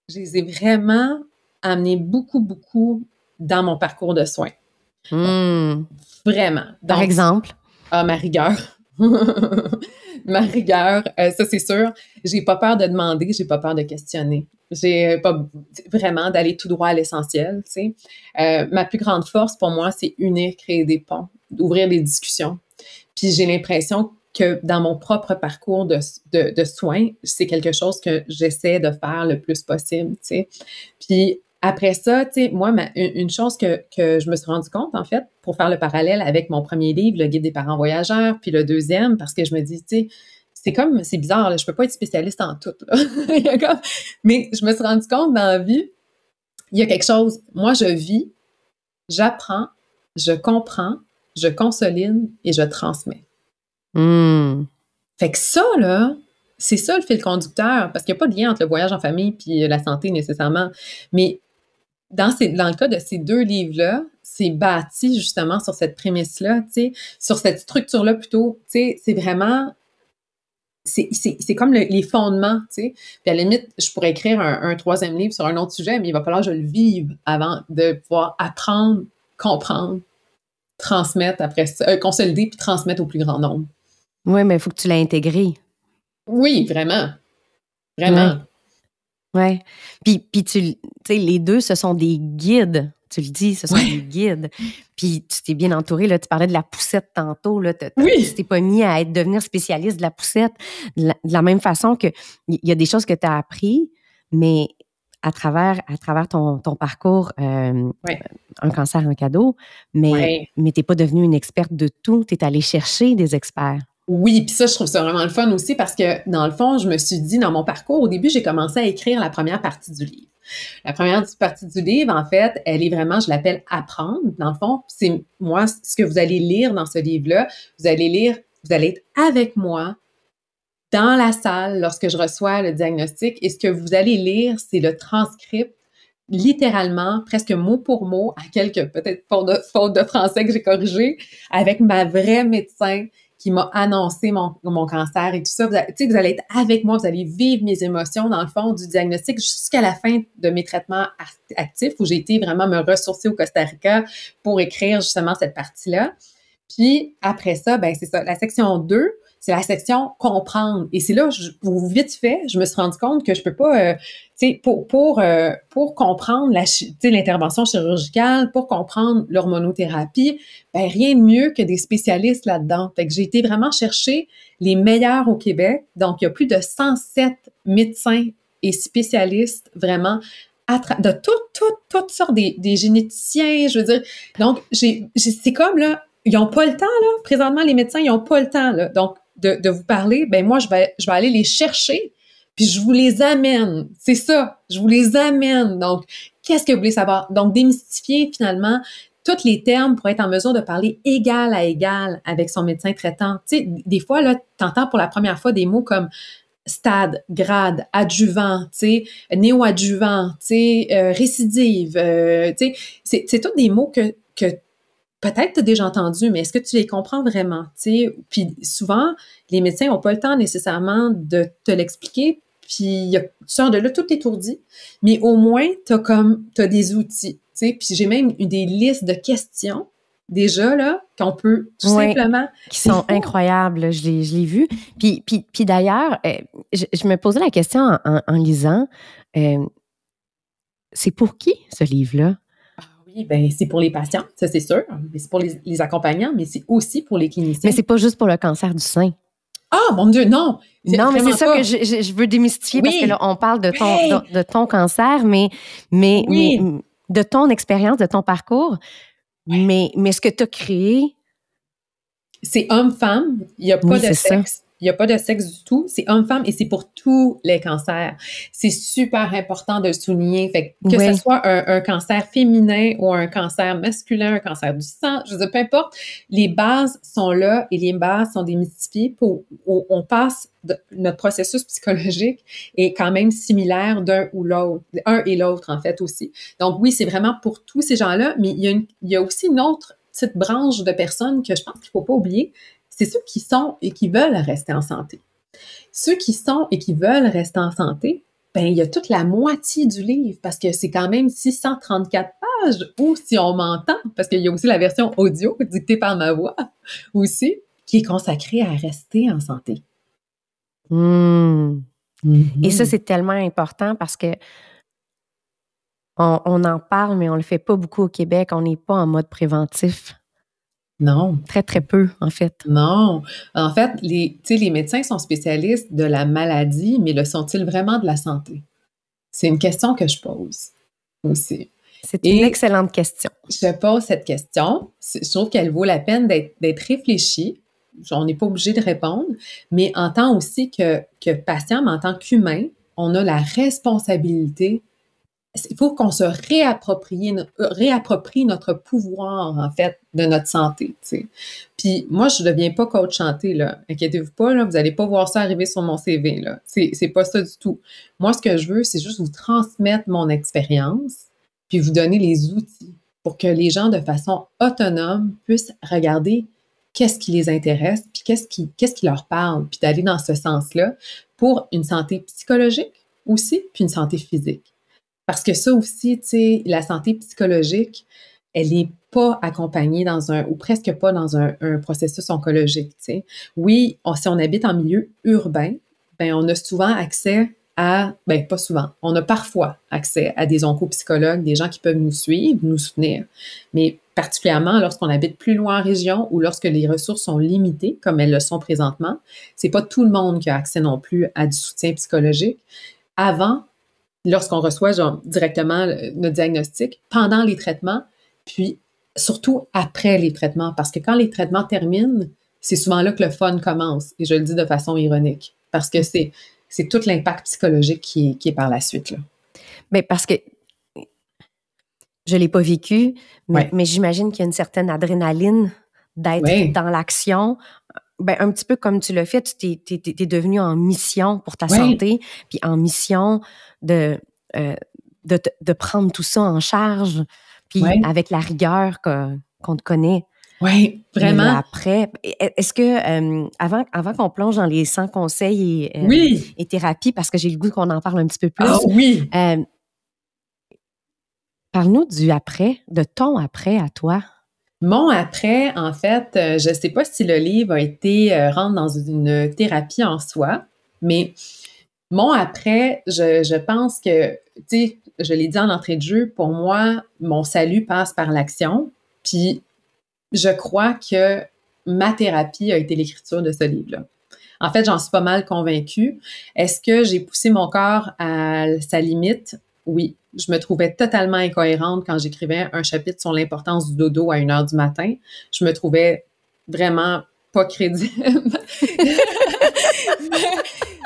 je les ai vraiment amenés beaucoup, beaucoup dans mon parcours de soins. Hmm. Vraiment. Par exemple? Ah, ma rigueur. ma rigueur, euh, ça c'est sûr. J'ai pas peur de demander, j'ai pas peur de questionner. J'ai pas vraiment d'aller tout droit à l'essentiel. Tu sais. Euh, ma plus grande force pour moi, c'est unir, créer des ponts, ouvrir des discussions. Puis j'ai l'impression que dans mon propre parcours de, de, de soins, c'est quelque chose que j'essaie de faire le plus possible. Tu sais. Puis après ça, tu sais, moi, une chose que, que, je me suis rendu compte, en fait, pour faire le parallèle avec mon premier livre, Le guide des parents voyageurs, puis le deuxième, parce que je me dis, tu sais, c'est comme, c'est bizarre, là, je peux pas être spécialiste en tout. Là. Mais je me suis rendu compte dans la vie, il y a quelque chose, moi, je vis, j'apprends, je comprends, je consolide et je transmets. Hmm. Fait que ça, là, c'est ça le fil conducteur, parce qu'il n'y a pas de lien entre le voyage en famille et la santé nécessairement. Mais dans, dans le cas de ces deux livres-là, c'est bâti justement sur cette prémisse-là, sur cette structure-là plutôt. C'est vraiment c'est comme les fondements, tu sais. Puis à la limite, je pourrais écrire un, troisième livre sur un autre sujet, mais il va falloir que je le vive avant de pouvoir apprendre, comprendre, transmettre après ça, euh, consolider puis transmettre au plus grand nombre. Oui, mais il faut que tu l'aies intégré. Oui, vraiment. Vraiment. Ouais. Puis, puis tu sais, les deux, ce sont des guides. Tu le dis, ce sont des guides. Puis tu t'es bien entouré. Là, tu parlais de la poussette tantôt. Là, oui. Tu t'es pas mis à être, devenir spécialiste de la poussette. De la, même façon que il y a des choses que tu as appris, mais à travers, à travers ton, ton parcours, euh, un cancer, un cadeau, mais, mais tu n'es pas devenue une experte de tout. Tu es allée chercher des experts. Oui, puis ça, je trouve ça vraiment le fun aussi parce que, dans le fond, je me suis dit, dans mon parcours, au début, j'ai commencé à écrire la première partie du livre. La première partie du livre, en fait, elle est vraiment, je l'appelle apprendre. Dans le fond, c'est moi, ce que vous allez lire dans ce livre-là, vous allez lire, vous allez être avec moi dans la salle lorsque je reçois le diagnostic et ce que vous allez lire, c'est le transcript littéralement, presque mot pour mot, à quelques peut-être fautes de, de français que j'ai corrigé, avec ma vraie médecin qui m'a annoncé mon, mon, cancer et tout ça. Vous, allez, vous allez être avec moi, vous allez vivre mes émotions dans le fond du diagnostic jusqu'à la fin de mes traitements actifs où j'ai été vraiment me ressourcer au Costa Rica pour écrire justement cette partie-là. Puis après ça, ben c'est ça, la section 2, c'est la section comprendre. Et c'est là, je, vite fait, je me suis rendu compte que je peux pas, euh, tu sais, pour pour euh, pour comprendre la, l'intervention chirurgicale, pour comprendre l'hormonothérapie, ben rien de mieux que des spécialistes là-dedans. Fait que j'ai été vraiment chercher les meilleurs au Québec. Donc il y a plus de 107 médecins et spécialistes vraiment de toutes, toutes, toutes sortes des, des généticiens, je veux dire. Donc, j'ai, c'est comme là, ils n'ont pas le temps, là. Présentement, les médecins, ils n'ont pas le temps, là. Donc, de, vous parler, ben moi, je vais, je vais aller les chercher, puis je vous les amène. C'est ça, je vous les amène. Donc, qu'est-ce que vous voulez savoir? Donc, démystifier finalement tous les termes pour être en mesure de parler égal à égal avec son médecin traitant. Tu sais, des fois, là, tu entends pour la première fois des mots comme stade, grade, adjuvant, tu sais, néo-adjuvant, tu sais, euh, récidive, euh, tu sais, c'est tous des mots que peut-être tu as déjà entendu, mais est-ce que tu les comprends vraiment? Puis souvent, les médecins n'ont pas le temps nécessairement de te l'expliquer, puis tu sors de là tout étourdi, mais au moins, tu as comme, as des outils. Puis j'ai même eu des listes de questions déjà là qu'on peut tout simplement qui sont incroyables je l'ai je l'ai vu puis puis, puis d'ailleurs euh, je, me posais la question en, lisant euh, c'est pour qui ce livre là ben, c'est pour les patients, ça c'est sûr, c'est pour les, accompagnants, mais c'est aussi pour les cliniciens. Mais c'est pas juste pour le cancer du sein. Ah, mon Dieu, non! Non, mais c'est ça que je, veux démystifier parce que là, on parle de ton, de, ton cancer, mais, mais, mais de ton expérience, de ton parcours. Mais, mais ce que tu as créé. C'est homme-femme, il n'y a pas de sexe. Il n'y a pas de sexe du tout. C'est homme-femme et c'est pour tous les cancers. C'est super important de le souligner. Fait que, que ce soit un, cancer féminin ou un cancer masculin, un cancer du sang, je veux dire, peu importe, les bases sont là et les bases sont démystifiées pour, on passe notre processus psychologique est quand même similaire d'un ou l'autre, un et l'autre en fait aussi. Donc oui, c'est vraiment pour tous ces gens-là, mais il y, a il y a aussi une autre petite branche de personnes que je pense qu'il faut pas oublier, c'est ceux qui sont et qui veulent rester en santé. Ceux qui sont et qui veulent rester en santé, ben, il y a toute la moitié du livre parce que c'est quand même 634 pages ou si on m'entend, parce qu'il y a aussi la version audio dictée par ma voix aussi, qui est consacrée à rester en santé. Hmm. Et ça, c'est tellement important parce que on, on, en parle, mais on le fait pas beaucoup au Québec. On n'est pas en mode préventif. Non. Très, très peu, en fait. Non. En fait, les, les médecins sont spécialistes de la maladie, mais le sont-ils vraiment de la santé? C'est une question que je pose aussi. C'est une excellente question. Je pose cette question. Je trouve qu'elle vaut la peine d'être réfléchie. On n'est pas obligé de répondre, mais en tant aussi que, que patient, mais en tant qu'humain, on a la responsabilité il faut qu'on se réapproprie, euh, réapproprie notre pouvoir, en fait, de notre santé. Puis moi, je ne deviens pas coach santé, là. Inquiétez-vous pas, là, vous n'allez pas voir ça arriver sur mon CV. Là. C'est, pas ça du tout. Moi, ce que je veux, c'est juste vous transmettre mon expérience, puis vous donner les outils pour que les gens, de façon autonome, puissent regarder qu'est-ce qui les intéresse, puis qui, qu'est-ce qui leur parle, puis d'aller dans ce sens-là pour une santé psychologique aussi, puis une santé physique. Parce que ça aussi, tu sais, la santé psychologique, elle n'est pas accompagnée dans un, ou presque pas dans un, processus oncologique, tu sais. Oui, si on habite en milieu urbain, ben on a souvent accès à, ben pas souvent, on a parfois accès à des oncopsychologues, des gens qui peuvent nous suivre, nous soutenir. Mais particulièrement lorsqu'on habite plus loin en région ou lorsque les ressources sont limitées, comme elles le sont présentement, c'est pas tout le monde qui a accès non plus à du soutien psychologique. Avant, lorsqu'on reçoit genre, directement notre diagnostic, pendant les traitements, puis surtout après les traitements, parce que quand les traitements terminent, c'est souvent là que le fun commence, et je le dis de façon ironique, parce que c'est, c'est tout l'impact psychologique qui est, qui est par la suite. Là. Mais parce que je ne l'ai pas vécu, mais, j'imagine qu'il y a une certaine adrénaline d'être dans l'action. Ben, un petit peu comme tu l'as fait, tu t'es, t'es, devenu en mission pour ta santé, puis en mission de, euh, de, de, prendre tout ça en charge, puis avec la rigueur qu'on te connaît. Oui, vraiment. après, est-ce que euh, avant, avant qu'on plonge dans les 100 conseils et, euh, et thérapies, parce que j'ai le goût qu'on en parle un petit peu plus. Ah oui. Parle-nous du après, de ton après à toi. Mon après, en fait, euh, je ne sais pas si le livre a été euh, dans une thérapie en soi, mais mon après, je, pense que, tu sais, je l'ai dit en entrée de jeu, pour moi, mon salut passe par l'action. Puis, je crois que ma thérapie a été l'écriture de ce livre-là. En fait, j'en suis pas mal convaincue. Est-ce que j'ai poussé mon corps à sa limite? Oui je me trouvais totalement incohérente quand j'écrivais un chapitre sur l'importance du dodo à une heure du matin. Je me trouvais vraiment pas crédible.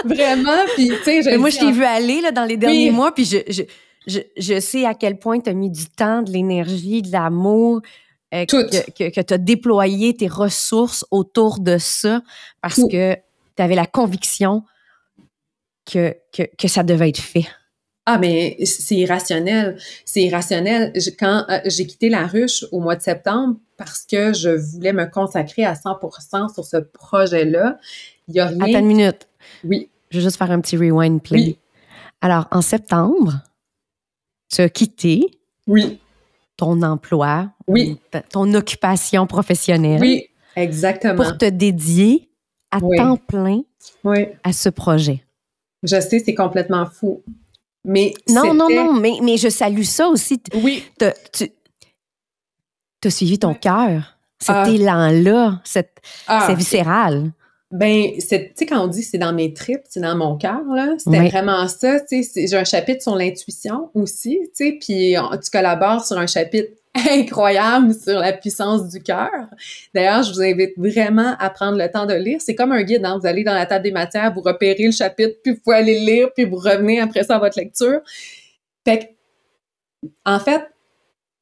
vraiment, puis tu sais, moi je t'ai vu aller là, dans les derniers mois, puis je, je, je, je, sais à quel point tu as mis du temps, de l'énergie, de l'amour. Euh, que, que, que tu as déployé tes ressources autour de ça parce que tu avais la conviction que, que, que ça devait être fait. Ah, mais c'est irrationnel. C'est irrationnel. Quand euh, j'ai quitté la ruche au mois de septembre parce que je voulais me consacrer à 100% sur ce projet-là, il y a rien. Attends une minute. Oui. Je vais juste faire un petit rewind play. Oui. Alors, en septembre, tu as quitté. Oui. Ton emploi. Oui. Ton occupation professionnelle. Oui, exactement. Pour te dédier à temps plein oui. à ce projet. Je sais, c'est complètement fou. Mais non, non, non, mais, mais je salue ça aussi. Oui. tu as suivi ton cœur. Cet ah. élan-là, ah, c'est viscéral. Ben, tu sais, quand on dit c'est dans mes tripes, c'est dans mon cœur, là, c'était vraiment ça, tu sais. J'ai un chapitre sur l'intuition aussi, tu sais, puis tu collabores sur un chapitre incroyable sur la puissance du cœur. D'ailleurs, je vous invite vraiment à prendre le temps de lire. C'est comme un guide, hein? vous allez dans la table des matières, vous repérez le chapitre, puis vous pouvez aller le lire, puis vous revenez après ça à votre lecture. Fait que, en fait,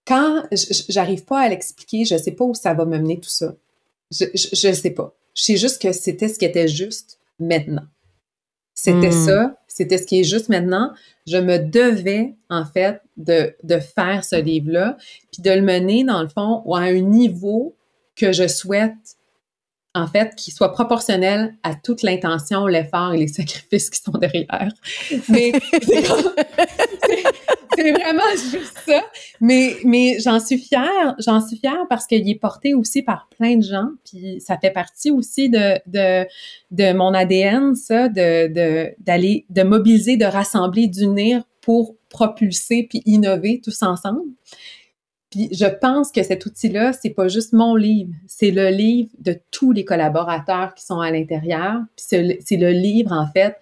quand j'arrive pas à l'expliquer, je sais pas où ça va me mener tout ça. Je, je, sais pas. Je sais juste que c'était ce qui était juste maintenant. C'était hmm. ça, c'était ce qui est juste maintenant. Je me devais, en fait, de, de faire ce livre-là, puis de le mener, dans le fond, à un niveau que je souhaite, en fait, qui soit proportionnel à toute l'intention, l'effort et les sacrifices qui sont derrière. Mais c'est vraiment juste ça. Mais, mais j'en suis fière, j'en suis fière parce qu'il est porté aussi par plein de gens, puis ça fait partie aussi de, de, de mon ADN, ça, de, d'aller, de mobiliser, de rassembler, d'unir pour propulser puis innover tous ensemble. Puis je pense que cet outil-là, c'est pas juste mon livre, c'est le livre de tous les collaborateurs qui sont à l'intérieur. Puis c'est le livre, en fait,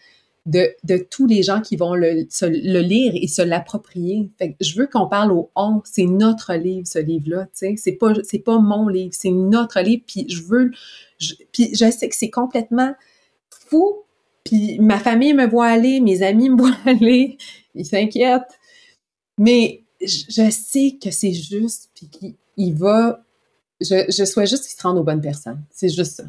de, tous les gens qui vont le, lire et se l'approprier. Je veux qu'on parle au on, c'est notre livre, ce livre-là. C'est pas, mon livre, c'est notre livre, puis je veux, sais que c'est complètement fou, puis ma famille me voit aller, mes amis me voient aller, ils s'inquiètent, mais je, sais que c'est juste, puis qu'il va, je, je souhaite juste qu'il se rende aux bonnes personnes, c'est juste ça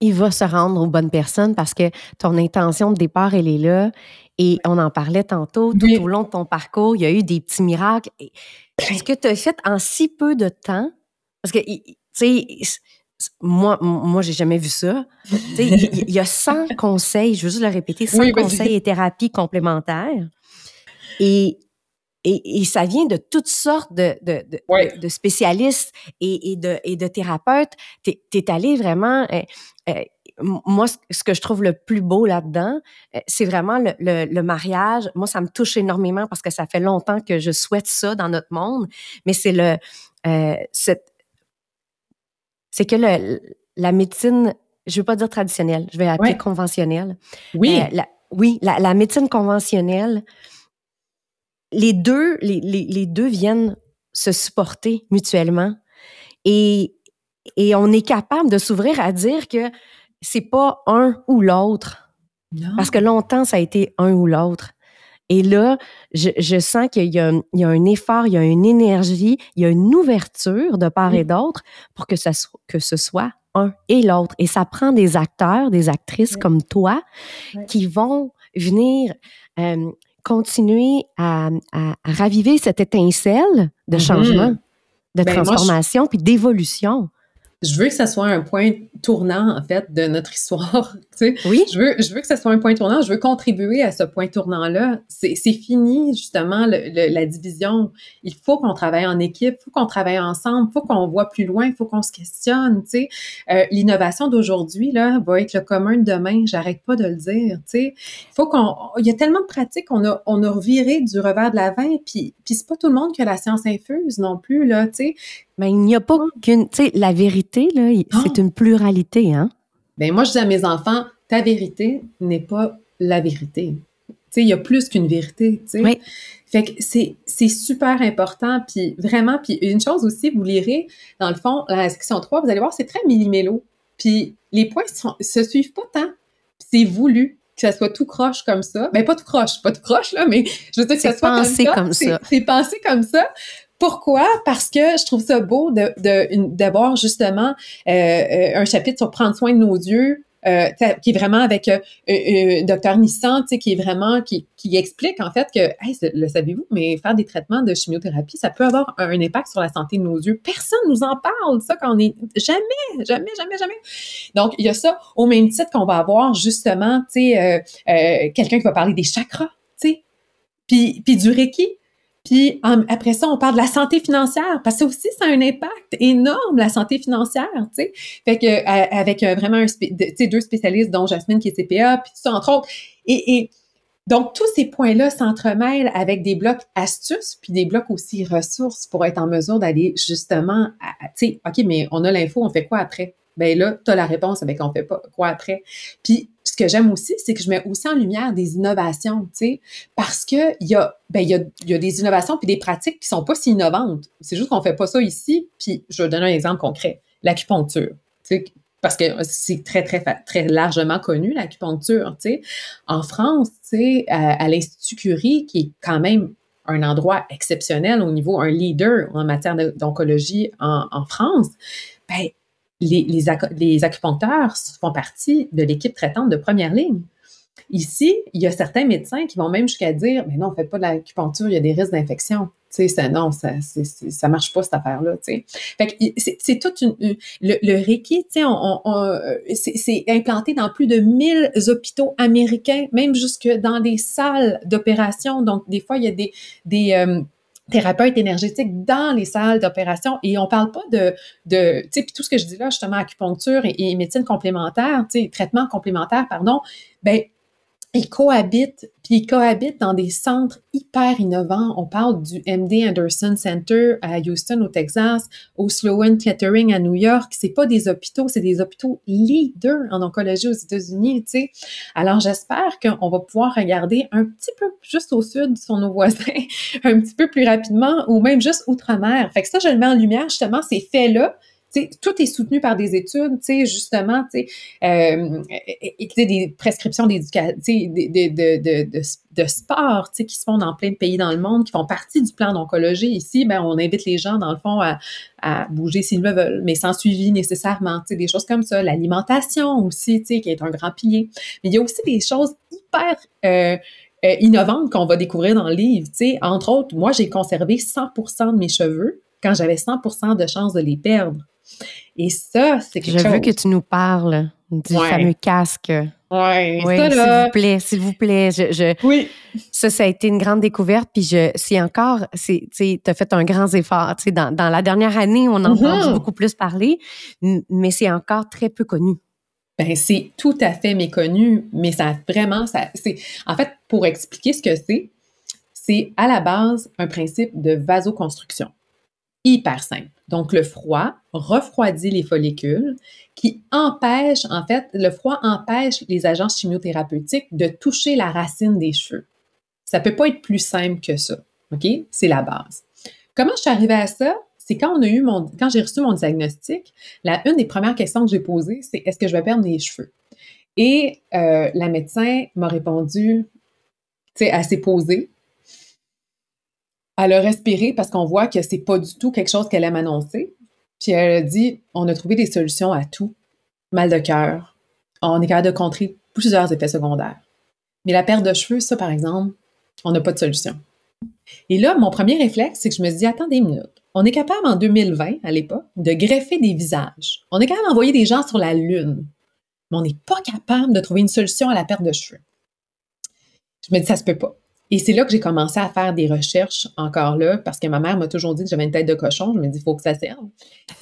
il va se rendre aux bonnes personnes parce que ton intention de départ, elle est là. Et on en parlait tantôt, tout au long de ton parcours, il y a eu des petits miracles. Ce que tu as fait en si peu de temps, parce que, tu sais, moi, moi j'ai jamais vu ça. Il y, a 100 conseils, je veux juste le répéter, 100 conseils et thérapies complémentaires. Et et, ça vient de toutes sortes de, de, de, spécialistes et, et, de, et de thérapeutes. Tu es, allé vraiment... Euh, euh, moi, ce que je trouve le plus beau là-dedans, euh, c'est vraiment le, le, mariage. Moi, ça me touche énormément parce que ça fait longtemps que je souhaite ça dans notre monde. Mais c'est le, euh, c'est que le, la médecine, je veux pas dire traditionnelle, je vais appeler conventionnelle. Oui. Euh, oui, la, la, médecine conventionnelle, les deux, les, les, les deux viennent se supporter mutuellement. Et, et on est capable de s'ouvrir à dire que c'est pas un ou l'autre. Parce que longtemps, ça a été un ou l'autre. Et là, je, je sens qu'il y, y, a un effort, il y a une énergie, il y a une ouverture de part et d'autre pour que, ça, que ce soit un et l'autre. Et ça prend des acteurs, des actrices comme toi qui vont venir euh, continuer à, à, raviver cette étincelle de mm-hmm. changement, de ben, transformation, puis d'évolution je veux que ça soit un point tournant, en fait, de notre histoire. Tu sais. Oui. Je veux, je veux que ça soit un point tournant. Je veux contribuer à ce point tournant-là. C'est fini, justement, le, la division. Il faut qu'on travaille en équipe, il faut qu'on travaille ensemble, il faut qu'on voit plus loin, il faut qu'on se questionne. Tu sais. Euh, L'innovation d'aujourd'hui, là, va être le commun de demain. J'arrête pas de le dire. Tu sais. Il faut qu'on. Il y a tellement de pratiques qu'on a, on a reviré du revers de la vin, puis, puis c'est pas tout le monde qui a la science infuse non plus, là. Tu sais. Mais il n'y a pas qu'une. Tu sais, la vérité, là, c'est une pluralité, hein? Ben moi, je dis à mes enfants, ta vérité n'est pas la vérité. Tu sais, il y a plus qu'une vérité, tu sais. Fait que c'est, c'est super important, puis vraiment, puis une chose aussi, vous lirez, dans le fond, la section 3, vous allez voir, c'est très millimélo. Puis les points ne se suivent pas tant. C'est voulu que ça soit tout croche comme ça. Ben, pas tout croche, pas tout croche, là, mais je veux dire que ça soit pensé comme ça. C'est pensé comme ça. Pourquoi? Parce que je trouve ça beau de, d'avoir justement euh, euh, un chapitre sur prendre soin de nos yeux, euh, qui est vraiment avec euh, euh, docteur Nissan, qui est vraiment qui, qui explique en fait que, le savez-vous, mais faire des traitements de chimiothérapie, ça peut avoir un, impact sur la santé de nos yeux. Personne nous en parle, ça, quand on est jamais, jamais, jamais, jamais. Donc il y a ça au même titre qu'on va avoir justement, tu sais, quelqu'un qui va parler des chakras, tu sais, puis puis du reiki. Puis après ça, on parle de la santé financière parce que aussi ça a un impact énorme la santé financière, tu sais. Fait que euh, avec euh, vraiment un deux spécialistes dont Jasmine qui est CPA puis tout ça entre autres et, et donc tous ces points-là s'entremêlent avec des blocs astuces puis des blocs aussi ressources pour être en mesure d'aller justement tu sais, OK, mais on a l'info, on fait quoi après? Ben là, tu as la réponse, avec on fait pas quoi après? Puis ce que j'aime aussi, c'est que je mets aussi en lumière des innovations, tu sais, parce que il y a, ben y a, y a, des innovations puis des pratiques qui sont pas si innovantes. C'est juste qu'on fait pas ça ici. Puis je vais donner un exemple concret, l'acupuncture, tu sais, parce que c'est très très très largement connu l'acupuncture, tu sais. En France, tu sais, à, l'Institut Curie, qui est quand même un endroit exceptionnel au niveau, un leader en matière d'oncologie en, en France, ben les, les, acupuncteurs font partie de l'équipe traitante de première ligne. Ici, il y a certains médecins qui vont même jusqu'à dire Mais non, ne faites pas de l'acupuncture, il y a des risques d'infection. Ça, non, ça, ça marche pas cette affaire-là. C'est toute une, le, le Reiki, sais, on, c'est implanté dans plus de 1000 hôpitaux américains, même jusque dans des salles d'opération. Donc, des fois, il y a des, des euh, thérapeute énergétique dans les salles d'opération. Et on parle pas de, de tu sais, tout ce que je dis là, justement, acupuncture et, médecine complémentaire, tu sais, traitement complémentaire, pardon, ben ils cohabitent, puis ils cohabitent dans des centres hyper innovants. On parle du MD Anderson Center à Houston, au Texas, au Sloan Kettering à New York. C'est pas des hôpitaux, c'est des hôpitaux leaders en oncologie aux États-Unis, tu sais. Alors, j'espère qu'on va pouvoir regarder un petit peu juste au sud sur nos voisins, un petit peu plus rapidement, ou même juste outre-mer. Fait que ça, je le mets en lumière, justement, ces faits-là, tout est soutenu par des études, justement, euh, des prescriptions de, de, de, de, sport qui se font dans plein de pays dans le monde, qui font partie du plan d'oncologie. Ici, ben, on invite les gens, dans le fond, à, à bouger s'ils le veulent, mais sans suivi nécessairement, des choses comme ça. L'alimentation aussi, qui est un grand pilier. Mais il y a aussi des choses hyper... Euh, euh, innovantes qu'on va découvrir dans le livre. Entre autres, moi, j'ai conservé 100% de mes cheveux quand j'avais 100% de chances de les perdre. Et ça, c'est quelque chose. Je veux que tu nous parles du fameux casque. Ouais, oui, s'il vous plaît, s'il vous plaît. Je, oui. Ça, ça a été une grande découverte. Puis je, c'est encore, tu as fait un grand effort. Dans, dans la dernière année, on en a mm-hmm. beaucoup plus parlé, mais c'est encore très peu connu. Ben, c'est tout à fait méconnu, mais ça vraiment, ça, c'est, en fait, pour expliquer ce que c'est, c'est à la base un principe de vasoconstruction. Hyper simple. Donc, le froid refroidit les follicules qui empêche, en fait, le froid empêche les agents chimiothérapeutiques de toucher la racine des cheveux. Ça peut pas être plus simple que ça. OK? C'est la base. Comment je suis arrivée à ça? c'est quand j'ai reçu mon diagnostic, la une des premières questions que j'ai posées, c'est est-ce que je vais perdre mes cheveux? Et euh, la médecin m'a répondu, tu s'est posée. Elle a respiré parce qu'on voit que c'est pas du tout quelque chose qu'elle aime annoncer. Puis elle a dit, on a trouvé des solutions à tout. Mal de cœur. On est capable de contrer plusieurs effets secondaires. Mais la perte de cheveux, ça, par exemple, on n'a pas de solution. Et là, mon premier réflexe, c'est que je me dis, attendez une minute. On est capable en 2020, à l'époque, de greffer des visages. On est capable d'envoyer des gens sur la Lune. Mais on n'est pas capable de trouver une solution à la perte de cheveux. Je me dis, ça se peut pas. Et c'est là que j'ai commencé à faire des recherches encore là, parce que ma mère m'a toujours dit que j'avais une tête de cochon. Je me dis, il faut que ça serve.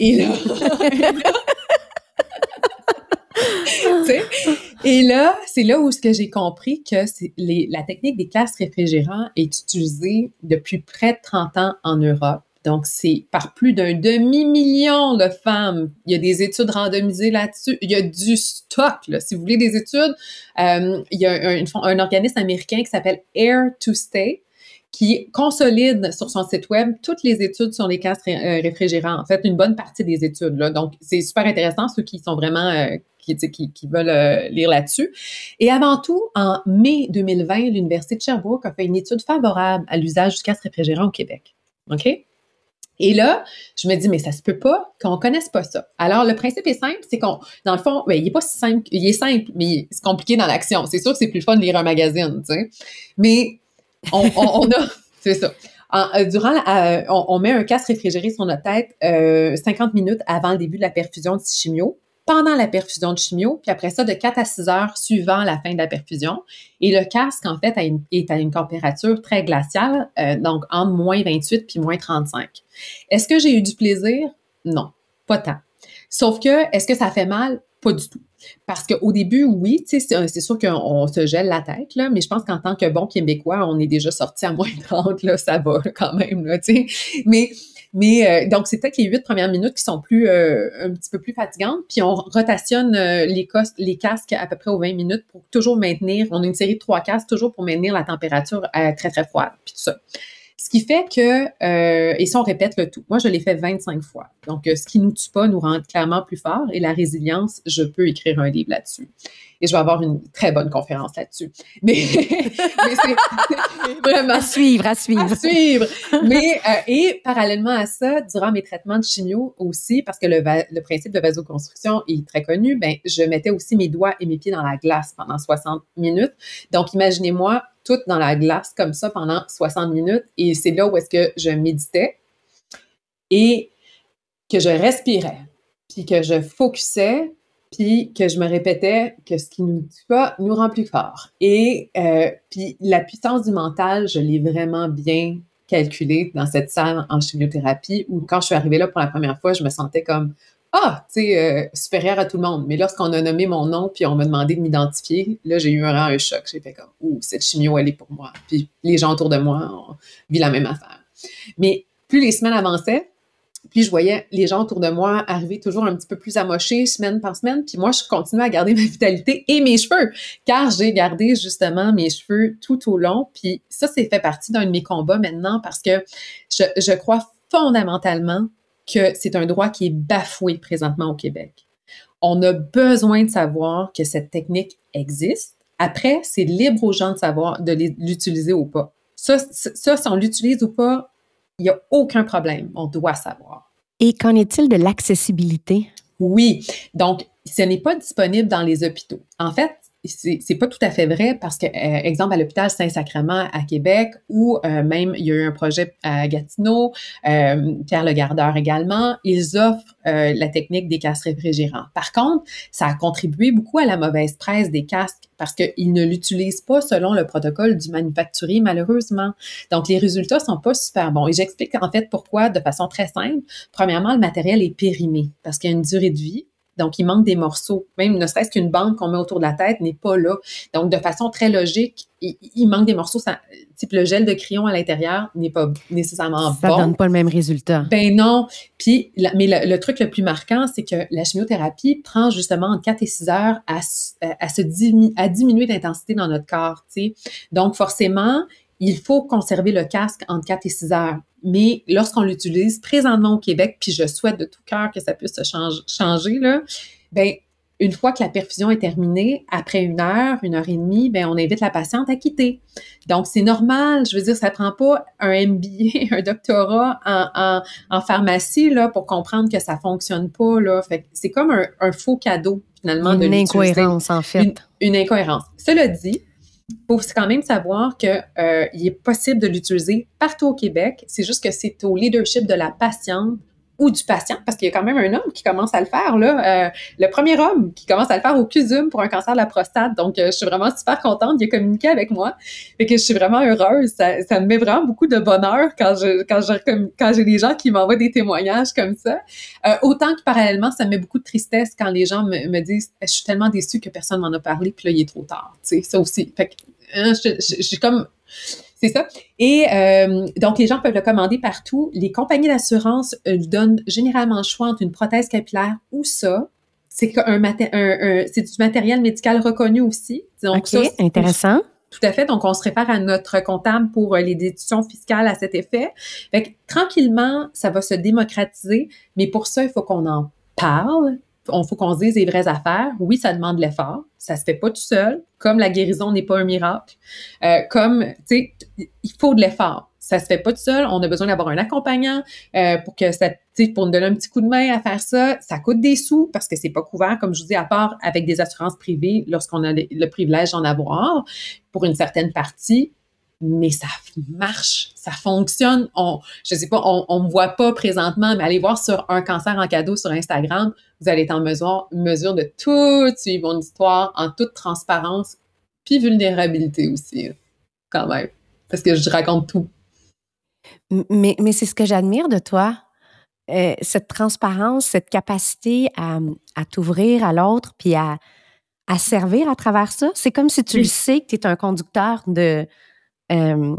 Et là, c'est là où ce que j'ai compris que la technique des casques réfrigérants est utilisée depuis près de 30 ans en Europe. Donc, c'est par plus d'un demi-million de femmes. Il y a des études randomisées là-dessus. Il y a du stock. Si vous voulez des études, euh, il y a un, organisme américain qui s'appelle Air to Stay qui consolide sur son site web toutes les études sur les casques euh, réfrigérants. En fait, une bonne partie des études. Donc, c'est super intéressant, ceux qui sont vraiment euh, qui, veulent lire là-dessus. Et avant tout, en mai 2020, l'Université de Sherbrooke a fait une étude favorable à l'usage du casque réfrigérant au Québec. OK? Et là, je me dis, mais ça se peut pas qu'on connaisse pas ça. Alors, le principe est simple, c'est qu'on, dans le fond, ben, il est pas si simple, il est simple, mais c'est compliqué dans l'action. C'est sûr que c'est plus fun de lire un magazine, tu sais. Mais on, a, c'est ça. Euh, durant, euh, on, met un casque réfrigéré sur notre tête 50 minutes avant le début de la perfusion de chimio pendant la perfusion de chimio, puis après ça, de 4 à 6 heures suivant la fin de la perfusion. Et le casque, en fait, est à une température très glaciale, euh, donc entre moins 28 puis moins 35. Est-ce que j'ai eu du plaisir? Non, pas tant. Sauf que, est-ce que ça fait mal? Pas du tout. Parce qu'au début, oui, c'est sûr qu'on se gèle la tête, là, mais je pense qu'en tant que bon Québécois, on est déjà sorti à moins 30, là, ça va quand même. Là, mais mais euh, donc, c'est peut-être les huit premières minutes qui sont plus euh, un petit peu plus fatigantes. Puis on rotationne euh, les, casques à peu près aux 20 minutes pour toujours maintenir. On a une série de trois casques toujours pour maintenir la température très, très froide. Puis tout ça. Ce qui fait que, euh, et ça, on répète le tout. Moi, je l'ai fait 25 fois. Donc, ce qui nous tue pas nous rend clairement plus fort. Et la résilience, je peux écrire un livre là-dessus et je vais avoir une très bonne conférence là-dessus. Mais, mais c'est vraiment... À suivre, à suivre. À suivre. Mais, euh, et parallèlement à ça, durant mes traitements de chimio aussi, parce que le, le principe de vasoconstruction est très connu, ben, je mettais aussi mes doigts et mes pieds dans la glace pendant 60 minutes. Donc, imaginez-moi toute dans la glace comme ça pendant 60 minutes et c'est là où est-ce que je méditais et que je respirais, puis que je focusais puis que je me répétais que ce qui nous tue pas nous rend plus fort. Et euh, puis la puissance du mental, je l'ai vraiment bien calculée dans cette salle en chimiothérapie où quand je suis arrivée là pour la première fois, je me sentais comme ah, tu sais, euh, supérieure à tout le monde. Mais lorsqu'on a nommé mon nom puis on m'a demandé de m'identifier, là, j'ai eu un, choc. J'ai fait comme, ouh, cette chimio, elle est pour moi. Puis les gens autour de moi ont vu la même affaire. Mais plus les semaines avançaient, puis je voyais les gens autour de moi arriver toujours un petit peu plus amochés semaine par semaine. Puis moi, je continuais à garder ma vitalité et mes cheveux, car j'ai gardé justement mes cheveux tout au long. Puis ça, c'est fait partie d'un de mes combats maintenant parce que je crois fondamentalement que c'est un droit qui est bafoué présentement au Québec. On a besoin de savoir que cette technique existe. Après, c'est libre aux gens de savoir de l'utiliser ou pas. Ça, ça, si on l'utilise ou pas, il n'y a aucun problème. On doit savoir. Et qu'en est-il de l'accessibilité? Oui. Donc, ce n'est pas disponible dans les hôpitaux. En fait, c'est pas tout à fait vrai parce que, euh, exemple, à l'hôpital Saint-Sacrement à Québec, ou euh, même il y a eu un projet à Gatineau, euh, Pierre Le Gardeur également, ils offrent la technique des casques réfrigérants. Par contre, ça a contribué beaucoup à la mauvaise presse des casques parce qu'ils ne l'utilisent pas selon le protocole du manufacturier, malheureusement. Donc, les résultats sont pas super bons. Et j'explique en fait pourquoi de façon très simple. Premièrement, le matériel est périmé parce qu'il y a une durée de vie Donc, il manque des morceaux. Même ne serait-ce qu'une bande qu'on met autour de la tête n'est pas là. Donc, de façon très logique, il, manque des morceaux. Ça, type le gel de crayon à l'intérieur n'est pas nécessairement ça bon. Ça donne pas le même résultat. Ben non. Puis, mais le, truc le plus marquant, c'est que la chimiothérapie prend justement entre 4 et 6 heures à, à, se à diminuer l'intensité dans notre corps. Donc, forcément, il faut conserver le casque entre 4 et 6 heures. Mais lorsqu'on l'utilise présentement au Québec, puis je souhaite de tout cœur que ça puisse se changer, là, ben, une fois que la perfusion est terminée, après une heure, une heure et demie, ben, on invite la patiente à quitter. Donc, c'est normal. Je veux dire, ça prend pas un MBA, un doctorat en, en, pharmacie, là, pour comprendre que ça fonctionne pas, là. Fait c'est comme un, faux cadeau, finalement, une incohérence, en fait. Une, une incohérence. Cela dit, faut quand même savoir qu'il euh, est possible de l'utiliser partout au Québec. C'est juste que c'est au leadership de la patiente ou du patient, parce qu'il y a quand même un homme qui commence à le faire, là, euh, le premier homme qui commence à le faire au CUSUM pour un cancer de la prostate. Donc, euh, je suis vraiment super contente. Il a communiqué avec moi et que je suis vraiment heureuse. Ça, me met vraiment beaucoup de bonheur quand quand j'ai des gens qui m'envoient des témoignages comme ça. Euh, autant que parallèlement, ça me met beaucoup de tristesse quand les gens me, disent je suis tellement déçue que personne m'en a parlé, puis là il est trop tard. Tu sais, ça aussi. Fait que, hein, je suis comme c'est ça. Et euh, donc, les gens peuvent le commander partout. Les compagnies d'assurance euh, donnent généralement le choix entre une prothèse capillaire ou ça. C'est un, c'est du matériel médical reconnu aussi. Donc, OK, intéressant. Tout à fait. Donc, on se réfère à notre comptable pour euh, les déductions fiscales à cet effet. Fait que, tranquillement, ça va se démocratiser, mais pour ça, il faut qu'on en parle, on faut qu'on se dise les vraies affaires. Oui, ça demande l'effort. Ça se fait pas tout seul. Comme la guérison n'est pas un miracle. Euh, comme, tu sais, il faut de l'effort. Ça se fait pas tout seul. On a besoin d'avoir un accompagnant euh, pour que ça, pour nous donner un petit coup de main à faire ça. Ça coûte des sous parce que c'est pas couvert, comme je vous dis, à part avec des assurances privées lorsqu'on a le privilège d'en avoir pour une certaine partie mais ça marche, ça fonctionne. On, je sais pas, on, on me voit pas présentement, mais allez voir sur un cancer en cadeau sur Instagram, vous allez être en mesure, mesure de tout suivre mon histoire en toute transparence, puis vulnérabilité aussi, quand même, parce que je raconte tout. Mais, mais c'est ce que j'admire de toi, euh, cette transparence, cette capacité à, à t'ouvrir à l'autre, puis à, à servir à travers ça. C'est comme si tu le sais que tu es un conducteur de, euh,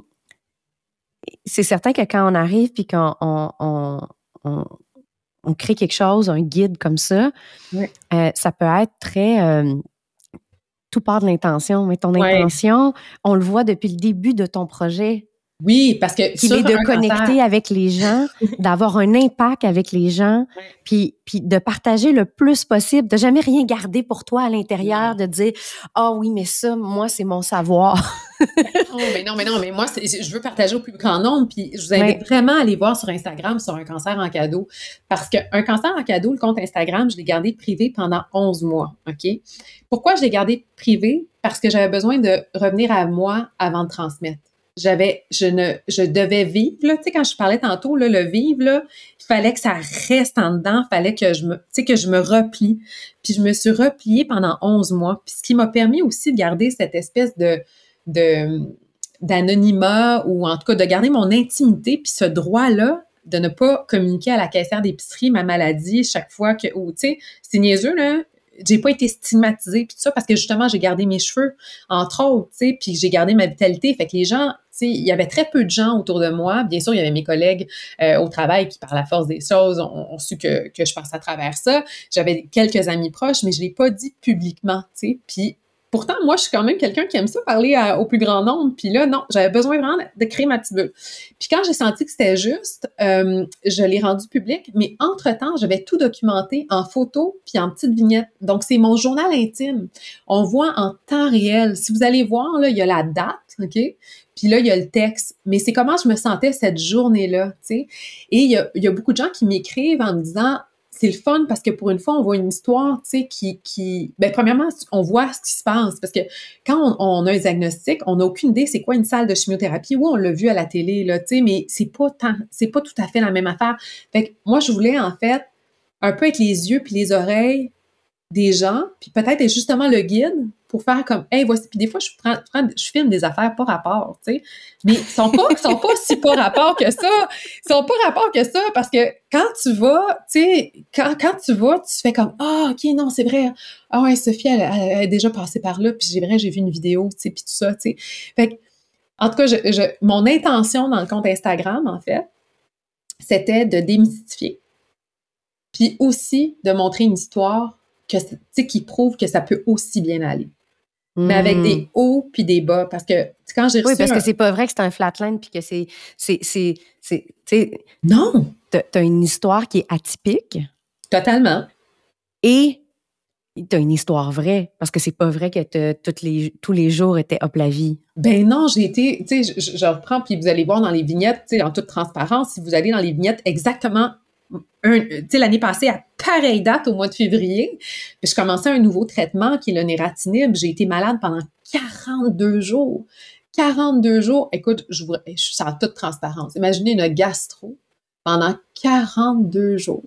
c'est certain que quand on arrive puis qu'on on, on, crée quelque chose, un guide comme ça, euh, ça peut être très euh, tout part de l'intention. Mais ton intention, on le voit depuis le début de ton projet. Oui, parce que qu'il est de connecter avec les gens, d'avoir un impact avec les gens, puis puis de partager le plus possible, de jamais rien garder pour toi à l'intérieur, de dire ah oui mais ça moi c'est mon savoir. oh, mais non mais non mais moi je veux partager au plus grand nombre puis je vous invite vraiment à aller voir sur Instagram sur un cancer en cadeau parce qu'un cancer en cadeau le compte Instagram je l'ai gardé privé pendant 11 mois ok? Pourquoi je l'ai gardé privé? Parce que j'avais besoin de revenir à moi avant de transmettre j'avais, je ne, je devais vivre, tu sais, quand je parlais tantôt, le vivre, il fallait que ça reste en dedans, il fallait que je me, tu sais, que je me replie. Puis je me suis repliée pendant 11 mois. Puis ce qui m'a permis aussi de garder cette espèce de, de, d'anonymat ou en tout cas de garder mon intimité puis ce droit-là de ne pas communiquer à la caissière d'épicerie ma maladie chaque fois que, ou tu sais, c'est niaiseux, là, j'ai pas été stigmatisée puis tout ça parce que justement j'ai gardé mes cheveux entre autres tu sais puis j'ai gardé ma vitalité fait que les gens il y avait très peu de gens autour de moi bien sûr il y avait mes collègues euh, au travail qui par la force des choses ont, su que, que je passe à travers ça j'avais quelques amis proches mais je l'ai pas dit publiquement tu sais puis Pourtant, moi, je suis quand même quelqu'un qui aime ça parler au plus grand nombre. Puis là, non, j'avais besoin vraiment de créer ma petite bulle. Puis quand j'ai senti que c'était juste, euh, je l'ai rendu public. Mais entre-temps, j'avais tout documenté en photo puis en petite vignette. Donc, c'est mon journal intime. On voit en temps réel. Si vous allez voir, là, il y a la date, OK? Puis là, il y a le texte. Mais c'est comment je me sentais cette journée-là, tu sais. Et il y a, beaucoup de gens qui m'écrivent en me disant c'est le fun parce que pour une fois, on voit une histoire, tu sais, qui, qui, ben, premièrement, on voit ce qui se passe parce que quand on, a un diagnostic, on n'a aucune idée c'est quoi une salle de chimiothérapie. Oui, on l'a vu à la télé, là, tu sais, mais c'est pas tant, c'est pas tout à fait la même affaire. Fait que moi, je voulais, en fait, un peu être les yeux puis les oreilles des gens, puis peut-être être justement le guide pour faire comme, hey, voici. Puis des fois, je prends, je filme des affaires pas rapport, tu sais. Mais ils sont pas, sont pas si pas rapport que ça. Ils sont pas rapport que ça parce que quand tu vas, tu sais, quand, quand tu vas, tu fais comme, ah, OK, non, c'est vrai. Ah ouais, Sophie, elle, elle, est déjà passée par là, puis j'ai vrai, j'ai vu une vidéo, tu sais, puis tout ça, tu sais. Fait que, en tout cas, je, je, mon intention dans le compte Instagram, en fait, c'était de démystifier, puis aussi de montrer une histoire que, qui prouve que ça peut aussi bien aller mais avec des hmm. hauts puis des bas. Parce que quand j'ai reçu. Oui, parce que c'est pas vrai que c'est un flatline puis que c'est. c'est, non! T'as une histoire qui est atypique. Totalement. Et t'as une histoire vraie, parce que c'est pas vrai que toutes les, tous les jours étaient hop la vie. Ben non, j'ai été, tu sais, je, je, reprends, puis vous allez voir dans les vignettes, tu sais, en toute transparence, si vous allez dans les vignettes exactement l'année passée, à pareille date, au mois de février, je commençais un nouveau traitement qui est le nératinib. J'ai été malade pendant 42 jours. 42 jours. Écoute, je, vous, je suis en toute transparence. Imaginez une gastro pendant 42 jours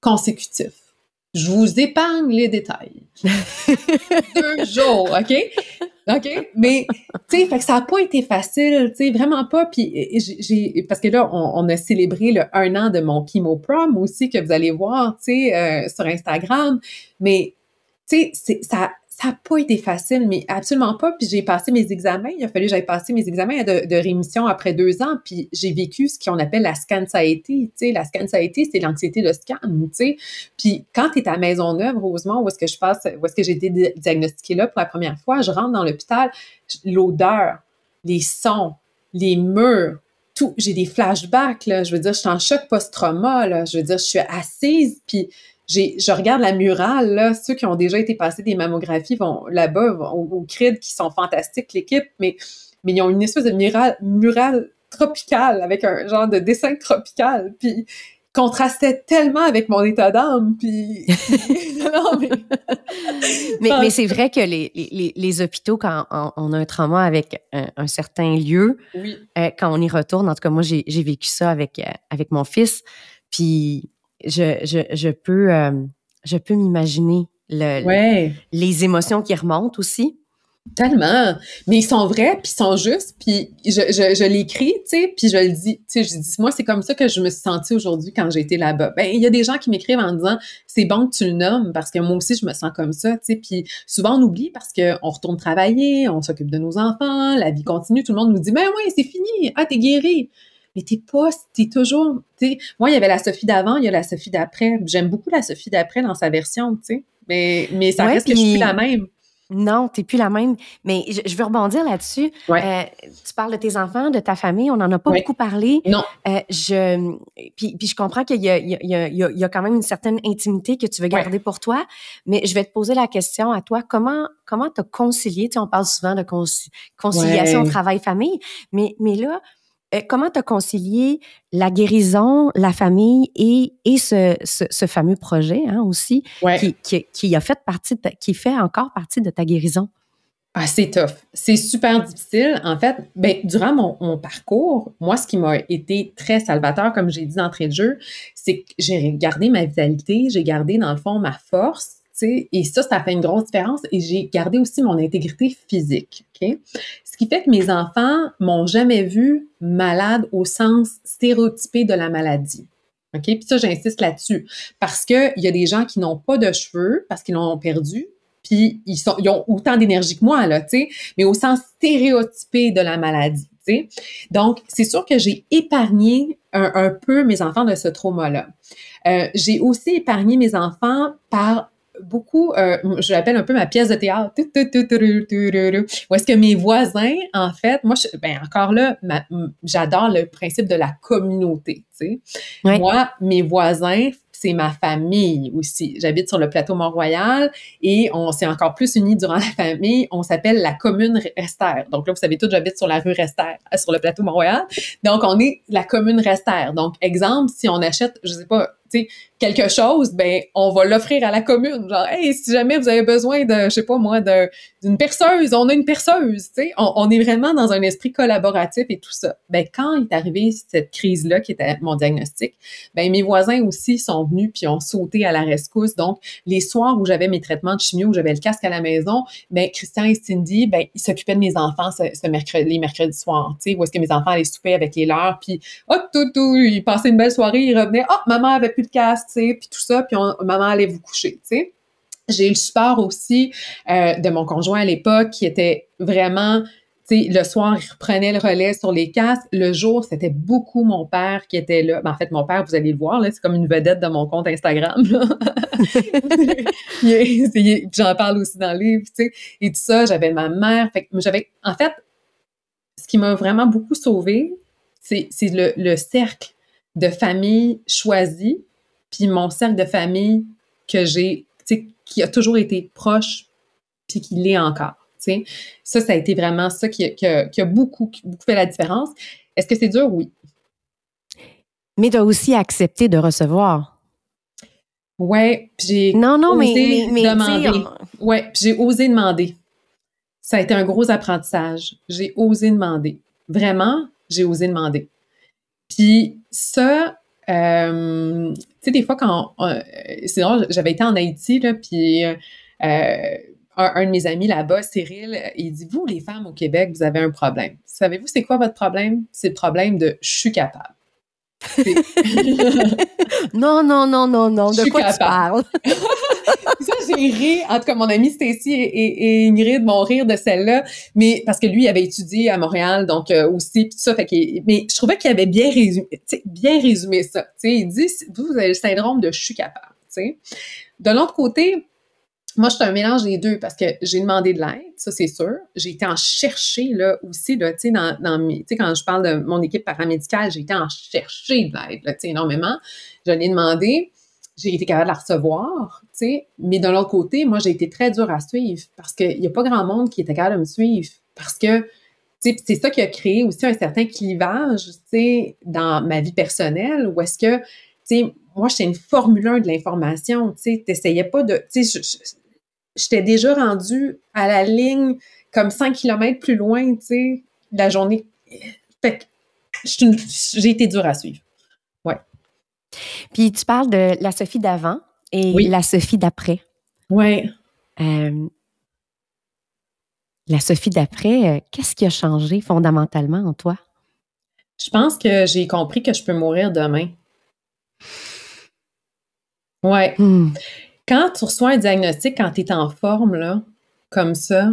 consécutifs. Je vous épargne les détails. Deux jours, OK? OK? Mais, tu sais, fait que ça n'a pas été facile, tu sais, vraiment pas. Puis, j'ai, parce que là, on, a célébré le un an de mon chemo prom aussi, que vous allez voir, tu sais, euh, sur Instagram. Mais, tu sais, ça, ça n'a pas été facile, mais absolument pas. Puis j'ai passé mes examens. Il a fallu que j'aille passer mes examens de, rémission après deux ans. Puis j'ai vécu ce qu'on appelle la scan Tu la scan c'est l'anxiété de scan. Puis quand tu es à Maisonneuve, heureusement, où est-ce que je passe, où est-ce que j'ai été diagnostiquée là pour la première fois, je rentre dans l'hôpital, l'odeur, les sons, les murs, tout. J'ai des flashbacks. Je veux dire, je suis en choc post-trauma. Je veux dire, je suis assise, puis je regarde la murale, là, ceux qui ont déjà été passés des mammographies vont là-bas, au, au CRID, qui sont fantastiques, l'équipe, mais, mais ils ont une espèce de murale, murale tropicale, avec un genre de dessin tropical, puis contrastait tellement avec mon état d'âme, puis... mais... mais, c'est vrai que les, les, les, hôpitaux, quand on, a un trauma avec un, certain lieu, euh, quand on y retourne, en tout cas, moi, j'ai vécu ça avec, euh, avec mon fils, puis je, je, je peux, euh, je peux m'imaginer le, les émotions qui remontent aussi. Tellement. Mais ils sont vrais, puis ils sont justes, puis je, je, je l'écris, tu sais, puis je le dis. Tu sais, je dis, moi, c'est comme ça que je me suis sentie aujourd'hui quand j'ai été là-bas. Ben, il y a des gens qui m'écrivent en disant, c'est bon que tu le nommes, parce que moi aussi, je me sens comme ça, tu sais. Puis souvent, on oublie parce qu'on retourne travailler, on s'occupe de nos enfants, la vie continue, tout le monde nous dit, ben oui, c'est fini, ah, t'es guéri mais t'es pas, t'es toujours, moi, il y avait la Sophie d'avant, il y a la Sophie d'après. J'aime beaucoup la Sophie d'après dans sa version, tu sais. Mais, mais ça reste que je suis plus la même. Non, tu n'es plus la même. Mais je, veux rebondir là-dessus. Euh, tu parles de tes enfants, de ta famille. On n'en a pas beaucoup parlé. Non. Euh, je, puis, puis, je comprends qu'il y, y, a quand même une certaine intimité que tu veux garder pour toi. Mais je vais te poser la question à toi. Comment comment as concilié? Tu sais, on parle souvent de conciliation travail-famille. Mais, mais là, euh, comment tu as concilié la guérison, la famille et, et ce, ce, fameux projet hein, aussi qui, qui, qui, a fait partie, qui fait encore partie de ta guérison? Ah, c'est tough. C'est super difficile. En fait, ben, durant mon, mon parcours, moi, ce qui m'a été très salvateur, comme j'ai dit d'entrée de jeu, c'est que j'ai gardé ma vitalité, j'ai gardé, dans le fond, ma force, et ça, ça fait une grosse différence. Et j'ai gardé aussi mon intégrité physique. Ce qui fait que mes enfants m'ont jamais vu malade au sens stéréotypé de la maladie. OK? Puis ça, j'insiste là-dessus. Parce qu'il y a des gens qui n'ont pas de cheveux parce qu'ils l'ont perdu, puis ils, sont, ils ont autant d'énergie que moi, là, tu sais, mais au sens stéréotypé de la maladie. Donc, c'est sûr que j'ai épargné un, un, peu mes enfants de ce trauma-là. Euh, j'ai aussi épargné mes enfants par beaucoup, euh, je l'appelle un peu ma pièce de théâtre. Où est-ce que mes voisins, en fait, moi, je, ben encore là, j'adore le principe de la communauté. Tu sais. Moi, mes voisins, c'est ma famille aussi. J'habite sur le plateau Mont-Royal et on s'est encore plus unis durant la famille. On s'appelle la commune Restère. Donc là, vous savez tout, j'habite sur la rue Restère, sur le plateau Mont-Royal. Donc, on est la commune Restère. Donc, exemple, si on achète, je sais pas, sais, quelque chose, ben, on va l'offrir à la commune. Genre, hey, si jamais vous avez besoin de, je sais pas moi, d'une perceuse, on a une perceuse, tu sais. On, est vraiment dans un esprit collaboratif et tout ça. Ben, quand est arrivée cette crise-là, qui était mon diagnostic, ben, mes voisins aussi sont venus puis ont sauté à la rescousse. Donc, les soirs où j'avais mes traitements de chimio, où j'avais le casque à la maison, ben, Christian et Cindy, ben, ils s'occupaient de mes enfants ce, mercredi, les mercredis soirs, tu sais, où est-ce que mes enfants allaient souper avec les leurs, puis, hop, tout, tout, ils passaient une belle soirée, ils revenaient, oh, maman avait plus de casque, tu sais, puis tout ça, puis maman allait vous coucher, tu sais. J'ai eu le support aussi euh, de mon conjoint à l'époque qui était vraiment sais, le soir, il reprenait le relais sur les casques. Le jour, c'était beaucoup mon père qui était là. Ben, en fait, mon père, vous allez le voir, là, c'est comme une vedette de mon compte Instagram. J'en parle aussi dans le livre, tu sais. Et tout ça, j'avais ma mère. Fait j'avais, en fait, ce qui m'a vraiment beaucoup sauvée, c'est le, le cercle de famille choisi, puis mon cercle de famille que j'ai, tu sais, qui a toujours été proche, puis qui l'est encore. Ça, ça a été vraiment ça qui, a, beaucoup, beaucoup fait la différence. Est-ce que c'est dur? Oui. Mais tu as aussi accepté de recevoir. Ouais, j'ai non, non, osé mais, demander. Ouais, j'ai osé demander. Ça a été un gros apprentissage. J'ai osé demander. Vraiment, j'ai osé demander. Puis ça, euh, tu sais, des fois quand, euh, sinon j'avais été en Haïti là, puis euh, un, de mes amis là-bas, Cyril, il dit Vous, les femmes au Québec, vous avez un problème. Savez-vous, c'est quoi votre problème? C'est le problème de je suis capable. non, non, non, non, non. De quoi tu parles? ça, j'ai ri. En tout cas, mon ami Stacy et, Ingrid m'ont rire de celle-là, mais parce que lui il avait étudié à Montréal, donc euh, aussi, tout ça. Fait mais je trouvais qu'il avait bien résumé, bien résumé ça. il dit, vous, vous avez le syndrome de je suis capable. De l'autre côté, moi, je suis un mélange des deux parce que j'ai demandé de l'aide, ça c'est sûr. J'ai été en chercher là aussi, tu sais, dans, dans quand je parle de mon équipe paramédicale, j'ai été en chercher de l'aide, énormément. Je l'ai demandé, j'ai été capable de la recevoir, tu sais. Mais de l'autre côté, moi, j'ai été très dure à suivre parce qu'il n'y a pas grand monde qui était capable de me suivre parce que, tu sais, c'est ça qui a créé aussi un certain clivage, tu sais, dans ma vie personnelle où est-ce que, tu sais, moi, j'étais une Formule 1 de l'information, tu sais, t'essayais pas de, tu sais, j'étais déjà rendue à la ligne comme 5 km plus loin, tu sais, la journée. Fait que j'ai été dure à suivre. Puis tu parles de la Sophie d'avant et la Sophie d'après. Euh, la Sophie d'après, euh, qu'est-ce qui a changé fondamentalement en toi? Je pense que j'ai compris que je peux mourir demain. Ouais. Hmm quand tu reçois un diagnostic, quand tu es en forme, là, comme ça,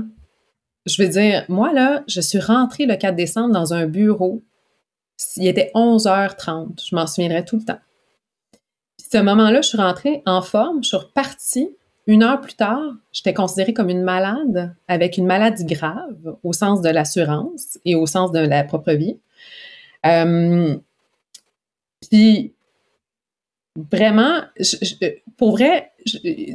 je veux dire, moi, là, je suis rentrée le 4 décembre dans un bureau. Il était 11h30. Je m'en souviendrai tout le temps. Ce moment-là, je suis rentrée en forme. Je suis repartie. Une heure plus tard, j'étais considérée comme une malade avec une maladie grave au sens de l'assurance et au sens de la propre vie. Euh, puis, vraiment, pour vrai,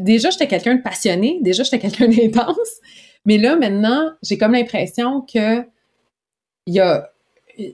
déjà, j'étais quelqu'un de passionné, déjà, j'étais quelqu'un d'intense, mais là, maintenant, j'ai comme l'impression que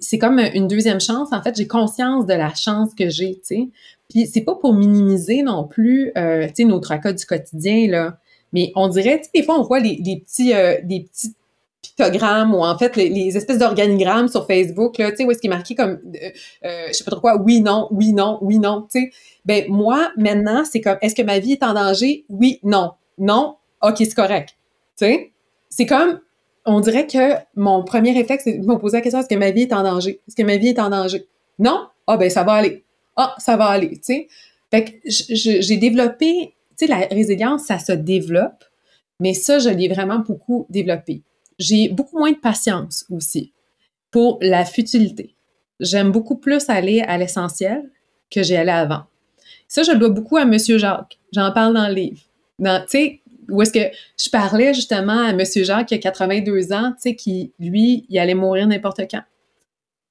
c'est comme une deuxième chance. En fait, j'ai conscience de la chance que j'ai, tu sais. Puis c'est pas pour minimiser non plus, euh, tu sais, nos tracas du quotidien, là. Mais on dirait, tu sais, des fois, on voit les, petits, euh, des petits pictogrammes ou en fait les, espèces d'organigrammes sur Facebook, là, tu sais, où est-ce qu'il est marqué comme, euh, euh, je sais pas trop quoi, oui, non, oui, non, oui, non, tu sais. Ben, moi, maintenant, c'est comme, est-ce que ma vie est en danger? Oui, non. Non, OK, c'est correct. Tu sais? C'est comme, on dirait que mon premier réflexe, c'est de me poser la question, est-ce que ma vie est en danger? Est-ce que ma vie est en danger? Non? Ah, ben, ça va aller. Ah, ça va aller, tu sais. Fait que j'ai développé, tu sais, la résilience, ça se développe, mais ça, je l'ai vraiment beaucoup développé. J'ai beaucoup moins de patience aussi pour la futilité. J'aime beaucoup plus aller à l'essentiel que j'ai allé avant. Ça, je le dois beaucoup à Monsieur Jacques. J'en parle dans le livre. Tu sais, où est-ce que je parlais justement à Monsieur Jacques qui a 82 ans, tu sais, qui, lui, il allait mourir n'importe quand.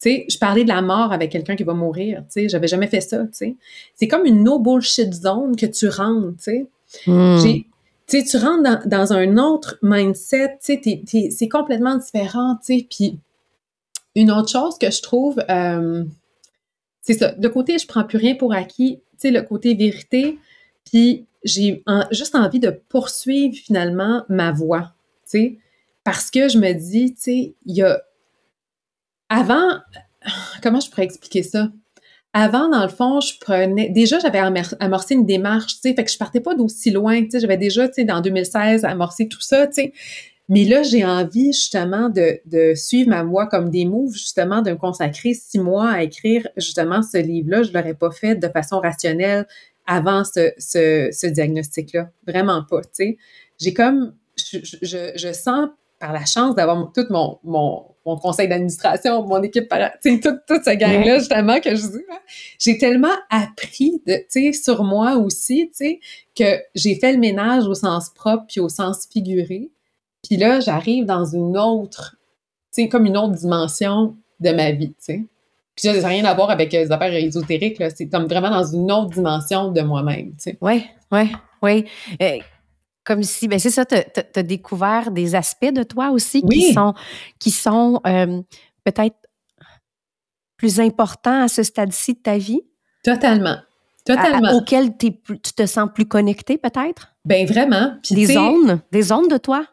Sais, je parlais de la mort avec quelqu'un qui va mourir, tu sais, j'avais jamais fait ça, tu sais. C'est comme une no bullshit zone que tu rentres, tu sais. Hmm. Tu tu rentres dans, un autre mindset, tu sais, c'est complètement différent, tu sais. Puis une autre chose que je trouve, euh, c'est ça. Le côté je prends plus rien pour acquis, tu sais, le côté vérité, puis j'ai juste envie de poursuivre finalement ma voix, tu sais, parce que je me dis, tu sais, il y a avant, comment je pourrais expliquer ça? Avant, dans le fond, je prenais. Déjà, j'avais amorcé une démarche, tu sais, fait que je partais pas d'aussi loin, tu sais. J'avais déjà, tu sais, dans 2016, amorcé tout ça, tu sais. Mais là, j'ai envie justement de, de, suivre ma voie comme des moves, justement, de me consacrer six mois à écrire justement ce livre-là. Je l'aurais pas fait de façon rationnelle avant ce, ce, ce diagnostic-là. Vraiment pas, tu sais. J'ai comme, je, je, je, sens par la chance d'avoir tout mon, mon, mon conseil d'administration, mon équipe, toute, toute cette gang-là, justement, que je dis, j'ai tellement appris, de, sur moi aussi, que j'ai fait le ménage au sens propre puis au sens figuré. Puis là, j'arrive dans une autre, tu comme une autre dimension de ma vie, tu sais. Puis ça n'a rien à voir avec les affaires ésotériques, là. C'est comme vraiment dans une autre dimension de moi-même, tu sais. Oui, oui, oui. Comme si, ben c'est ça, tu as, découvert des aspects de toi aussi qui sont, qui sont euh, peut-être plus importants à ce stade-ci de ta vie? Totalement. Totalement. auxquels tu te sens plus connecté, peut-être? Ben vraiment. des zones, des zones de toi?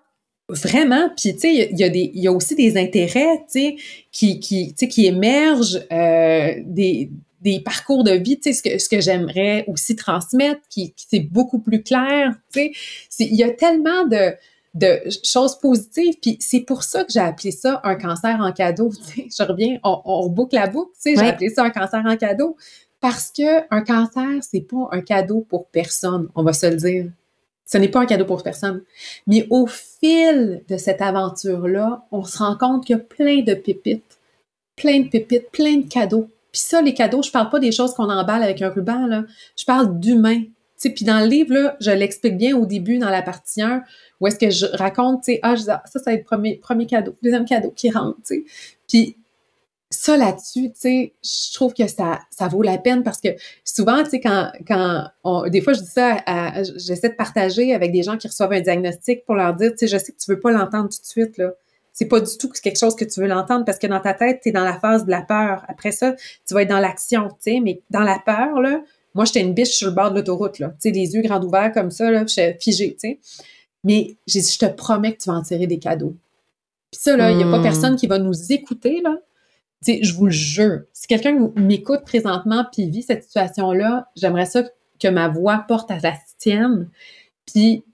Vraiment, puis tu sais, il y, a y aussi des intérêts, tu sais, qui, qui, qui émergent, euh, des, des parcours de vie, tu sais, ce que, ce que j'aimerais aussi transmettre, qui, qui c'est beaucoup plus clair, tu sais. Il y a tellement de, de choses positives, puis c'est pour ça que j'ai appelé ça un cancer en cadeau, tu sais. Je reviens, on, on boucle la boucle, tu sais, j'ai appelé ça un cancer en cadeau, parce que un cancer, c'est pas un cadeau pour personne, on va se le dire. Ce n'est pas un cadeau pour personne. Mais au fil de cette aventure-là, on se rend compte qu'il y a plein de pépites, plein de pépites, plein de cadeaux. Puis ça, les cadeaux, je parle pas des choses qu'on emballe avec un ruban, là. Je parle d'humain. Puis dans le livre, là, je l'explique bien au début, dans la partie 1, où est-ce que je raconte, tu sais, ah, ah, ça, ça va être le premier, premier cadeau, deuxième cadeau qui rentre, tu sais. Puis ça là-dessus, tu sais, je trouve que ça, ça vaut la peine parce que souvent, tu sais, quand, quand on, des fois, je dis ça, j'essaie de partager avec des gens qui reçoivent un diagnostic pour leur dire, tu sais, je sais que tu veux pas l'entendre tout de suite, là. C'est pas du tout quelque chose que tu veux l'entendre parce que dans ta tête, tu es dans la phase de la peur. Après ça, tu vas être dans l'action, tu sais, mais dans la peur, là, moi, j'étais une biche sur le bord de l'autoroute, là. Tu sais, les yeux grands ouverts comme ça, là, je figée, tu sais. Mais j'ai dit, je te promets que tu vas en tirer des cadeaux. Puis ça, là, il n'y a pas hmm. personne qui va nous écouter, là, sais, je vous le jure, si quelqu'un m'écoute présentement puis vit cette situation-là, j'aimerais ça que ma voix porte à la tienne, puis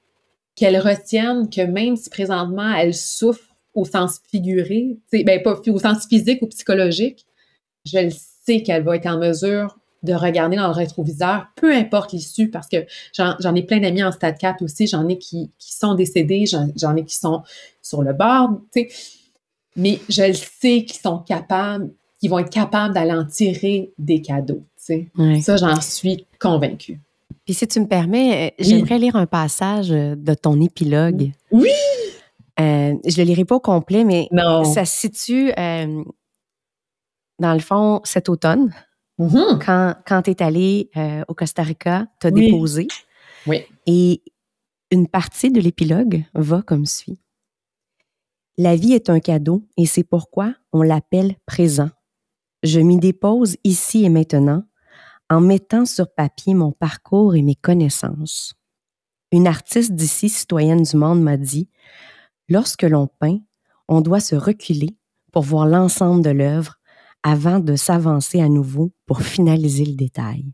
qu'elle retienne que même si présentement elle souffre au sens figuré, ben pas au sens physique ou psychologique, je le sais qu'elle va être en mesure de regarder dans le rétroviseur, peu importe l'issue, parce que j'en ai plein d'amis en stade 4 aussi, j'en ai qui, qui sont décédés, j'en ai qui sont sur le bord, tu sais mais je le sais qu'ils sont capables, qu'ils vont être capables d'aller en tirer des cadeaux. Tu sais. Ça, j'en suis convaincue. Puis si tu me permets, euh, j'aimerais lire un passage euh, de ton épilogue. Oui! Euh, je le lirai pas au complet, mais ça se situe, dans le fond, cet automne. Mm-hmm. Quand, quand tu es allé au Costa Rica, tu as déposé. Oui. Et une partie de l'épilogue va comme suit. La vie est un cadeau et c'est pourquoi on l'appelle présent. Je m'y dépose ici et maintenant en mettant sur papier mon parcours et mes connaissances. Une artiste d'ici, citoyenne du monde, m'a dit, lorsque l'on peint, on doit se reculer pour voir l'ensemble de l'œuvre avant de s'avancer à nouveau pour finaliser le détail.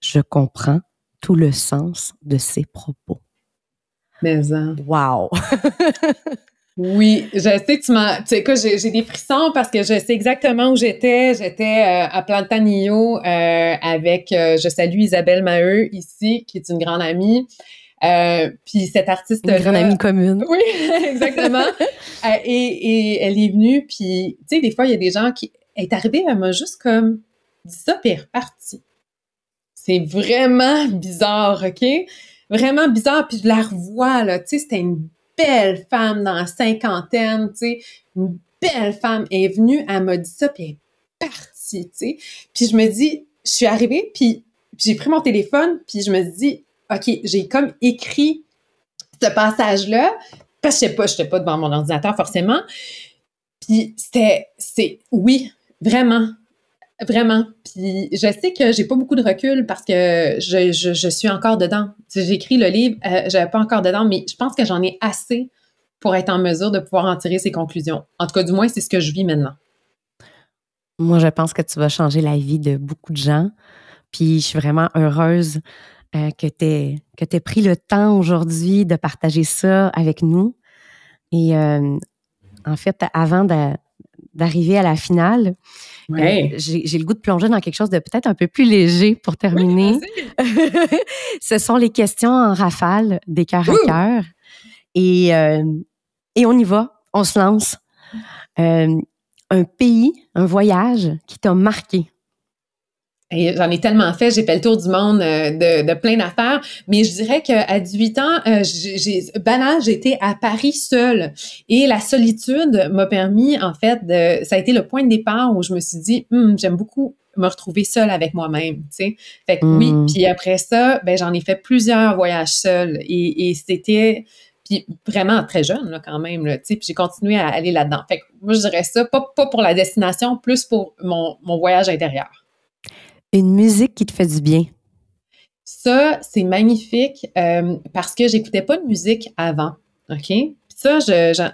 Je comprends tout le sens de ces propos. Mais, hein. Wow! Oui, je sais que tu m'as. Tu sais, écoute, j'ai des frissons parce que je sais exactement où j'étais. J'étais euh, à Plantanillo euh, avec, euh, je salue Isabelle Maheu ici, qui est une grande amie. Puis cette artiste Une grande amie commune. Oui, exactement. et, et, elle est venue, puis tu sais, des fois, il y a des gens qui. Elle est arrivée, elle m'a juste comme dit ça, puis elle est repartie. C'est vraiment bizarre, OK? Vraiment bizarre, puis je la revois, là. Tu sais, c'était une belle femme dans la cinquantaine, tu sais, une belle femme est venue, elle m'a dit ça, puis elle est partie, tu sais. Puis je me dis, je suis arrivée, puis j'ai pris mon téléphone, puis je me dis, OK, j'ai comme écrit ce passage-là, parce que je sais pas, je n'étais pas devant mon ordinateur forcément. Puis c'était, c'est, oui, vraiment. Vraiment. Puis je sais que j'ai pas beaucoup de recul parce que je, je, suis encore dedans. J'écris le livre, euh, je pas encore dedans, mais je pense que j'en ai assez pour être en mesure de pouvoir en tirer ses conclusions. En tout cas, du moins, c'est ce que je vis maintenant. Moi, je pense que tu vas changer la vie de beaucoup de gens. Puis je suis vraiment heureuse euh, que tu aies, pris le temps aujourd'hui de partager ça avec nous. Et euh, en fait, avant d'arriver à la finale, euh, j'ai le goût de plonger dans quelque chose de peut-être un peu plus léger pour terminer. Ce sont les questions en rafale des cœurs à cœur. Et, et on y va, on se lance. un pays, un voyage qui t'a marqué J'en ai tellement fait, j'ai fait le tour du monde euh, de, de plein d'affaires, mais je dirais qu'à 18 ans, euh, j'ai banal, j'étais à Paris seule et la solitude m'a permis en fait de ça a été le point de départ où je me suis dit hum, j'aime beaucoup me retrouver seule avec moi-même, tu sais. Fait que oui, mmh. puis après ça, ben j'en ai fait plusieurs voyages seuls et, et c'était puis vraiment très jeune là, quand même là, tu sais, puis j'ai continué à aller là-dedans. Fait que moi je dirais ça pas pas pour la destination, plus pour mon mon voyage intérieur. Une musique qui te fait du bien? Ça, c'est magnifique euh, parce que j'écoutais pas de musique avant. OK? Ça,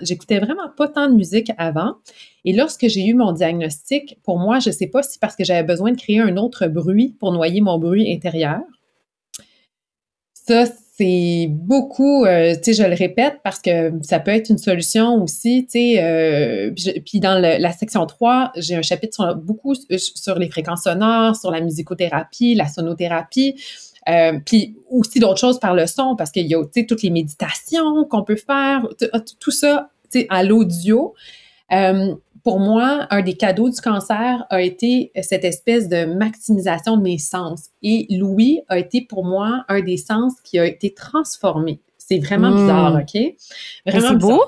j'écoutais vraiment pas tant de musique avant. Et lorsque j'ai eu mon diagnostic, pour moi, je sais pas si parce que j'avais besoin de créer un autre bruit pour noyer mon bruit intérieur. Ça, c'est beaucoup, euh, tu sais, je le répète parce que ça peut être une solution aussi, tu sais. Euh, puis dans la section 3, j'ai un chapitre sur, beaucoup sur les fréquences sonores, sur la musicothérapie, la sonothérapie. Euh, puis aussi d'autres choses par le son, parce qu'il y a, toutes les méditations qu'on peut faire, tout ça, à l'audio. Euh, pour moi, un des cadeaux du cancer a été cette espèce de maximisation de mes sens. Et Louis a été pour moi un des sens qui a été transformé. C'est vraiment hmm. bizarre, OK? Vraiment c'est beau.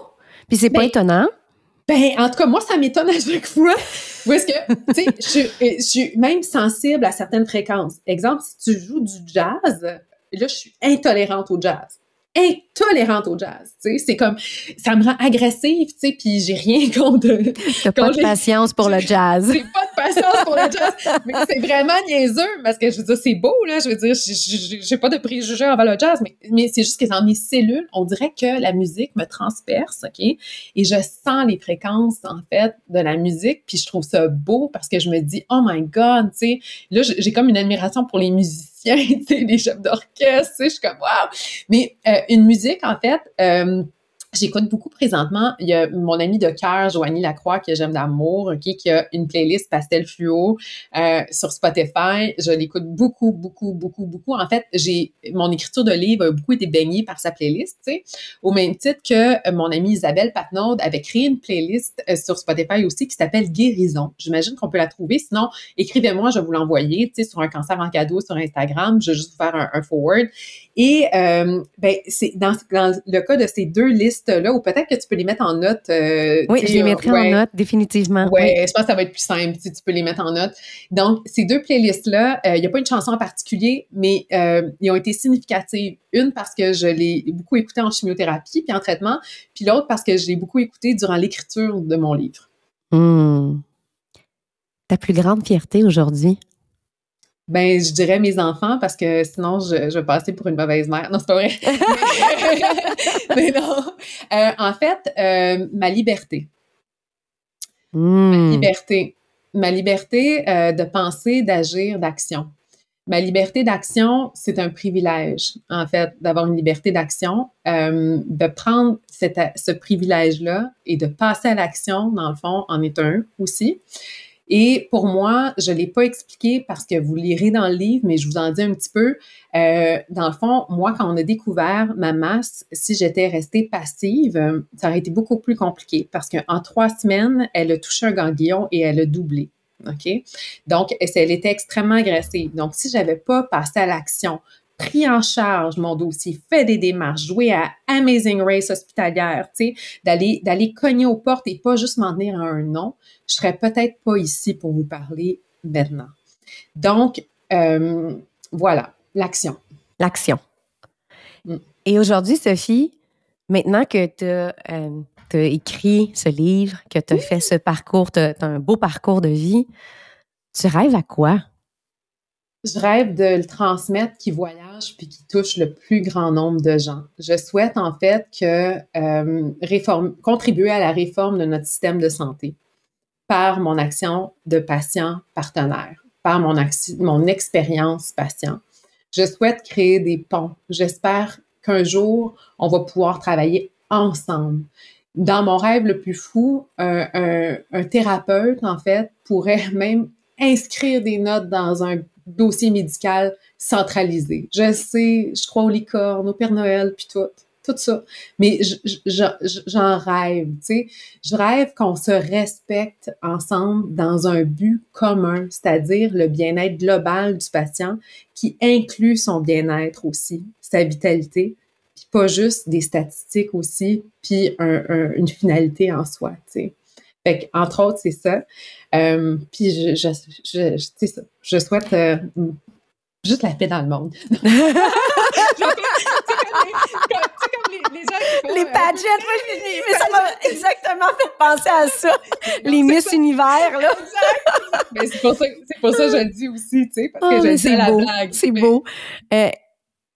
Puis c'est pas ben, étonnant. Ben, en tout cas, moi, ça m'étonne à chaque fois. Où est-ce que, tu sais, je, je, suis même sensible à certaines fréquences. Exemple, si tu joues du jazz, là, je suis intolérante au jazz intolérante au jazz. Tu sais, c'est comme ça me rend agressive, tu sais, puis j'ai rien contre. T'as pas de patience pour le jazz. J'ai pas de patience pour le jazz, mais c'est vraiment niaiseux parce que je veux dire c'est beau là, je veux dire j'ai pas de préjugés envers le jazz, mais, mais c'est juste que dans mes cellules, on dirait que la musique me transperce, ok, et je sens les fréquences en fait de la musique, puis je trouve ça beau parce que je me dis oh my god, tu sais, là j'ai comme une admiration pour les musiciens les chefs d'orchestre, je suis comme wow. Mais euh, une musique en fait. Euh, J'écoute beaucoup présentement. Il y a mon ami de cœur, Joanie Lacroix, que j'aime d'amour, qui a une playlist Pastel Fluo euh, sur Spotify. Je l'écoute beaucoup, beaucoup, beaucoup, beaucoup. En fait, j'ai mon écriture de livre a beaucoup été baignée par sa playlist. Au même titre que euh, mon amie Isabelle Patnaud avait créé une playlist euh, sur Spotify aussi qui s'appelle Guérison. J'imagine qu'on peut la trouver. Sinon, écrivez-moi, je vais vous l'envoyer, sur un cancer en cadeau sur Instagram. Je vais juste vous faire un, forward. Et ben, c'est dans, le cas de ces deux listes-là, ou peut-être que tu peux les mettre en note. Euh, oui, je les mettrai en note, définitivement. Ouais, je pense que ça va être plus simple si tu peux les mettre en note. Donc, ces deux playlists-là, euh, il n'y a pas une chanson en particulier, mais euh, ils ont été significatives. Une parce que je l'ai beaucoup écouté en chimiothérapie puis en traitement, puis l'autre parce que je l'ai beaucoup écouté durant l'écriture de mon livre. Mmh. Ta plus grande fierté aujourd'hui? Ben, je dirais mes enfants parce que sinon, je, je vais passer pour une mauvaise mère. Non, c'est pas vrai. mais, non. Euh, en fait, euh, ma liberté. Ma hmm. liberté. Ma liberté euh, de penser, d'agir, d'action. Ma liberté d'action, c'est un privilège, en fait, d'avoir une liberté d'action, de prendre cette, ce privilège-là et de passer à l'action, dans le fond, en est un aussi. Et pour moi, je l'ai pas expliqué parce que vous lirez dans le livre, mais je vous en dis un petit peu. Euh, dans le fond, moi, quand on a découvert ma masse, si j'étais restée passive, ça aurait été beaucoup plus compliqué parce qu'en trois semaines, elle a touché un ganglion et elle a doublé. Donc, elle était extrêmement agressive. Donc, si j'avais pas passé à l'action, pris en charge mon dossier, fait des démarches, joué à Amazing Race hospitalière, tu sais, d'aller, d'aller cogner aux portes et pas juste m'en tenir à un nom, je serais peut-être pas ici pour vous parler maintenant. Donc, euh, voilà, l'action. L'action. Mm. Et aujourd'hui, Sophie, maintenant que tu as, euh, écrit ce livre, que tu as fait ce parcours, tu as, un beau parcours de vie, Tu rêves à quoi? Je rêve de le transmettre, qui voyage puis qui touche le plus grand nombre de gens. Je souhaite en fait euh, contribuer à la réforme de notre système de santé par mon action de patient partenaire, par mon, mon expérience patient. Je souhaite créer des ponts. J'espère qu'un jour, on va pouvoir travailler ensemble. Dans mon rêve le plus fou, un, un thérapeute, en fait, pourrait même inscrire des notes dans un dossier médical centralisé. Je sais, je crois aux licornes, au Père Noël, puis tout, tout ça. Mais j'en rêve, tu sais. Je rêve qu'on se respecte ensemble dans un but commun, c'est-à-dire le bien-être global du patient qui inclut son bien-être aussi, sa vitalité, puis pas juste des statistiques aussi, puis une finalité en soi, tu sais. Fait entre autres, c'est ça. Euh, puis je, je, je, ça. je souhaite euh, juste la paix dans le monde. les, pageants, mais ça m'a exactement fait penser à ça. les Miss Univers, là. mais c'est pour, ça, pour ça que je le dis aussi, tu sais, parce que oh, je dis la blague. C'est beau. Euh,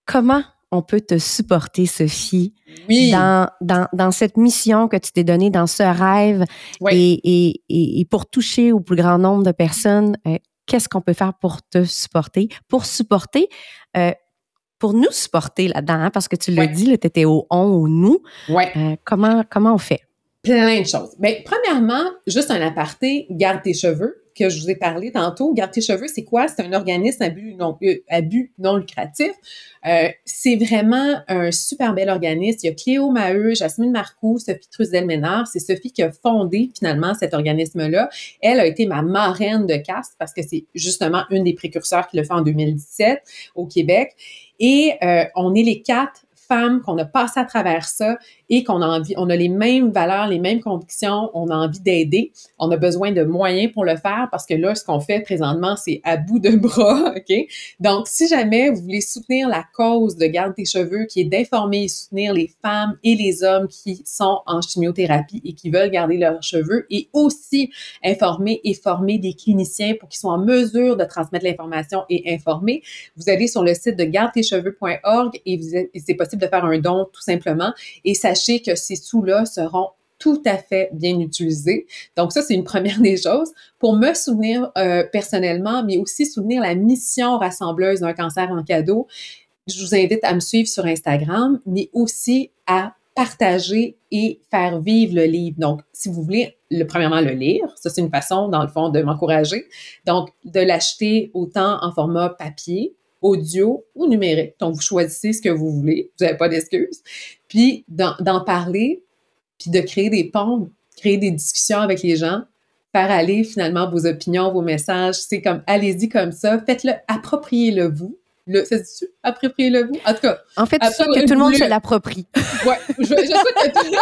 comment on peut te supporter, Sophie, dans, dans, cette mission que tu t'es donnée, dans ce rêve, et, pour toucher au plus grand nombre de personnes, euh, qu'est-ce qu'on peut faire pour te supporter? Pour supporter, euh, pour nous supporter là-dedans, hein, parce que tu l'as dit, tu étais au on, au nous. Euh, comment, comment on fait? Plein de choses. Bien, premièrement, juste un aparté, garde tes cheveux que je vous ai parlé tantôt. Garde tes cheveux, c'est quoi? C'est un organisme à but non, euh, non lucratif. Euh, c'est vraiment un super bel organisme. Il y a Cléo Maheu, Jasmine Marcoux, Sophie Truzel-Ménard. C'est Sophie qui a fondé finalement cet organisme-là. Elle a été ma marraine de caste parce que c'est justement une des précurseurs qui le fait en 2017 au Québec. Et euh, on est les quatre femmes qu'on a passé à travers ça et qu'on a envie, on a les mêmes valeurs, les mêmes convictions, on a envie d'aider. On a besoin de moyens pour le faire parce que là, ce qu'on fait présentement, c'est à bout de bras, OK? Donc, si jamais vous voulez soutenir la cause de Garde tes cheveux, qui est d'informer et soutenir les femmes et les hommes qui sont en chimiothérapie et qui veulent garder leurs cheveux et aussi informer et former des cliniciens pour qu'ils soient en mesure de transmettre l'information et informer, vous allez sur le site de gardetecheveux.org et c'est possible de faire un don tout simplement et sachez que ces sous-là seront tout à fait bien utilisés. Donc ça, c'est une première des choses. Pour me souvenir euh, personnellement, mais aussi soutenir la mission rassembleuse d'un cancer en cadeau, je vous invite à me suivre sur Instagram, mais aussi à partager et faire vivre le livre. Donc, si vous voulez, le, premièrement, le lire, ça c'est une façon, dans le fond, de m'encourager. Donc, de l'acheter autant en format papier, audio ou numérique. Donc, vous choisissez ce que vous voulez. Vous n'avez pas d'excuses. Puis, d'en parler, puis de créer des ponts, créer des discussions avec les gens, faire aller finalement vos opinions, vos messages. C'est comme, allez-y comme ça. Faites-le, appropriez-le vous. Le, ça dit Appropriez-le vous? En tout cas. En fait, c'est que tout le monde se l'approprie. Ouais. Je, souhaite que tout,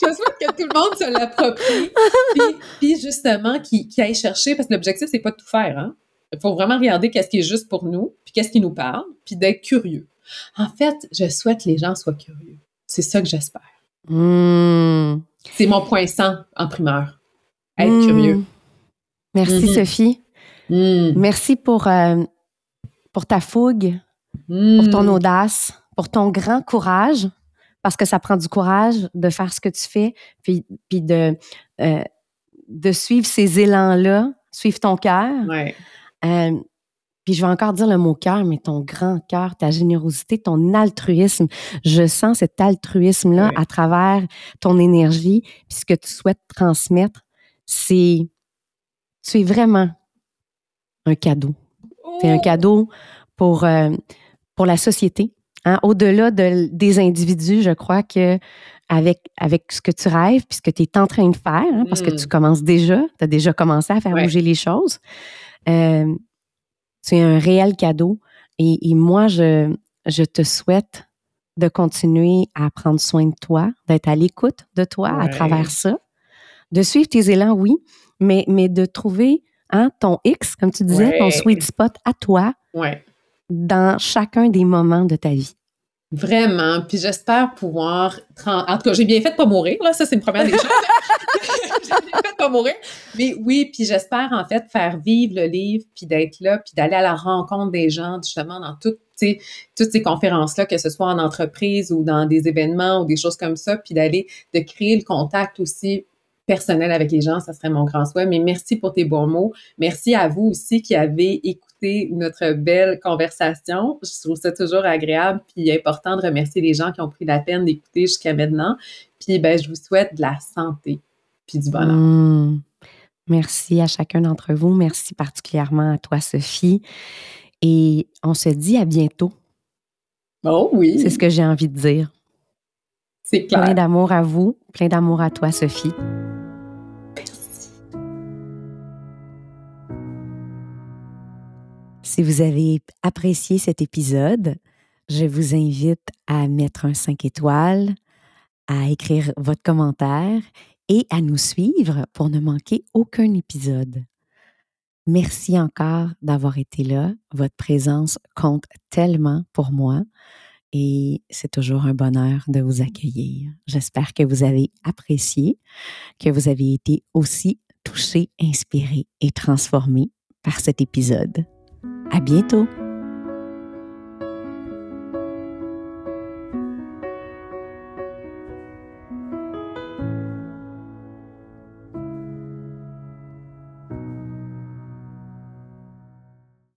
je souhaite que tout le monde se l'approprie. Puis, puis, justement, qui, qui aille chercher, parce que l'objectif, c'est pas de tout faire, hein. Il faut vraiment regarder qu'est-ce qui est juste pour nous, puis qu'est-ce qui nous parle, puis d'être curieux. En fait, je souhaite que les gens soient curieux. C'est ça que j'espère. Hmm. C'est mon point 100 en primeur. Être hmm. curieux. Merci, mm-hmm. Sophie. Hmm. Merci pour, euh, pour ta fougue, pour ton audace, pour ton grand courage, parce que ça prend du courage de faire ce que tu fais, puis, puis de, euh, de suivre ces élans-là, suivre ton cœur. Ouais. Euh, puis je vais encore dire le mot cœur, mais ton grand cœur, ta générosité, ton altruisme. Je sens cet altruisme-là à travers ton énergie. Puis ce que tu souhaites transmettre, c'est. Tu es vraiment un cadeau. C'est un oh! cadeau pour, euh, pour la société. Hein. Au-delà de, des individus, je crois que avec, avec ce que tu rêves, puis ce que tu es en train de faire, hein, parce que tu mm. commences déjà, tu as déjà commencé à faire bouger les choses. Euh, c'est un réel cadeau. Et, moi, je, je te souhaite de continuer à prendre soin de toi, d'être à l'écoute de toi à travers ça, de suivre tes élans, oui, mais, mais de trouver hein, ton X, comme tu disais, ton sweet spot à toi ouais. dans chacun des moments de ta vie. Vraiment. Puis j'espère pouvoir. En tout cas, j'ai bien fait de pas mourir, là. Ça, c'est une première des choses. j'ai bien fait de pas mourir. Mais oui, puis j'espère, en fait, faire vivre le livre, puis d'être là, puis d'aller à la rencontre des gens, justement, dans toutes, toutes ces conférences-là, que ce soit en entreprise ou dans des événements ou des choses comme ça, puis d'aller, de créer le contact aussi personnel avec les gens, ça serait mon grand souhait. Mais merci pour tes bons mots. Merci à vous aussi qui avez écouté notre belle conversation. Je trouve ça toujours agréable puis important de remercier les gens qui ont pris la peine d'écouter jusqu'à maintenant. Puis ben, je vous souhaite de la santé puis du bonheur. Mmh. Merci à chacun d'entre vous. Merci particulièrement à toi, Sophie. Et on se dit à bientôt. Oh oui. C'est ce que j'ai envie de dire. C'est clair. Plein d'amour à vous, plein d'amour à toi, Sophie. Si vous avez apprécié cet épisode, je vous invite à mettre un 5 étoiles, à écrire votre commentaire et à nous suivre pour ne manquer aucun épisode. Merci encore d'avoir été là. Votre présence compte tellement pour moi et c'est toujours un bonheur de vous accueillir. J'espère que vous avez apprécié, que vous avez été aussi touché, inspiré et transformé par cet épisode. À bientôt!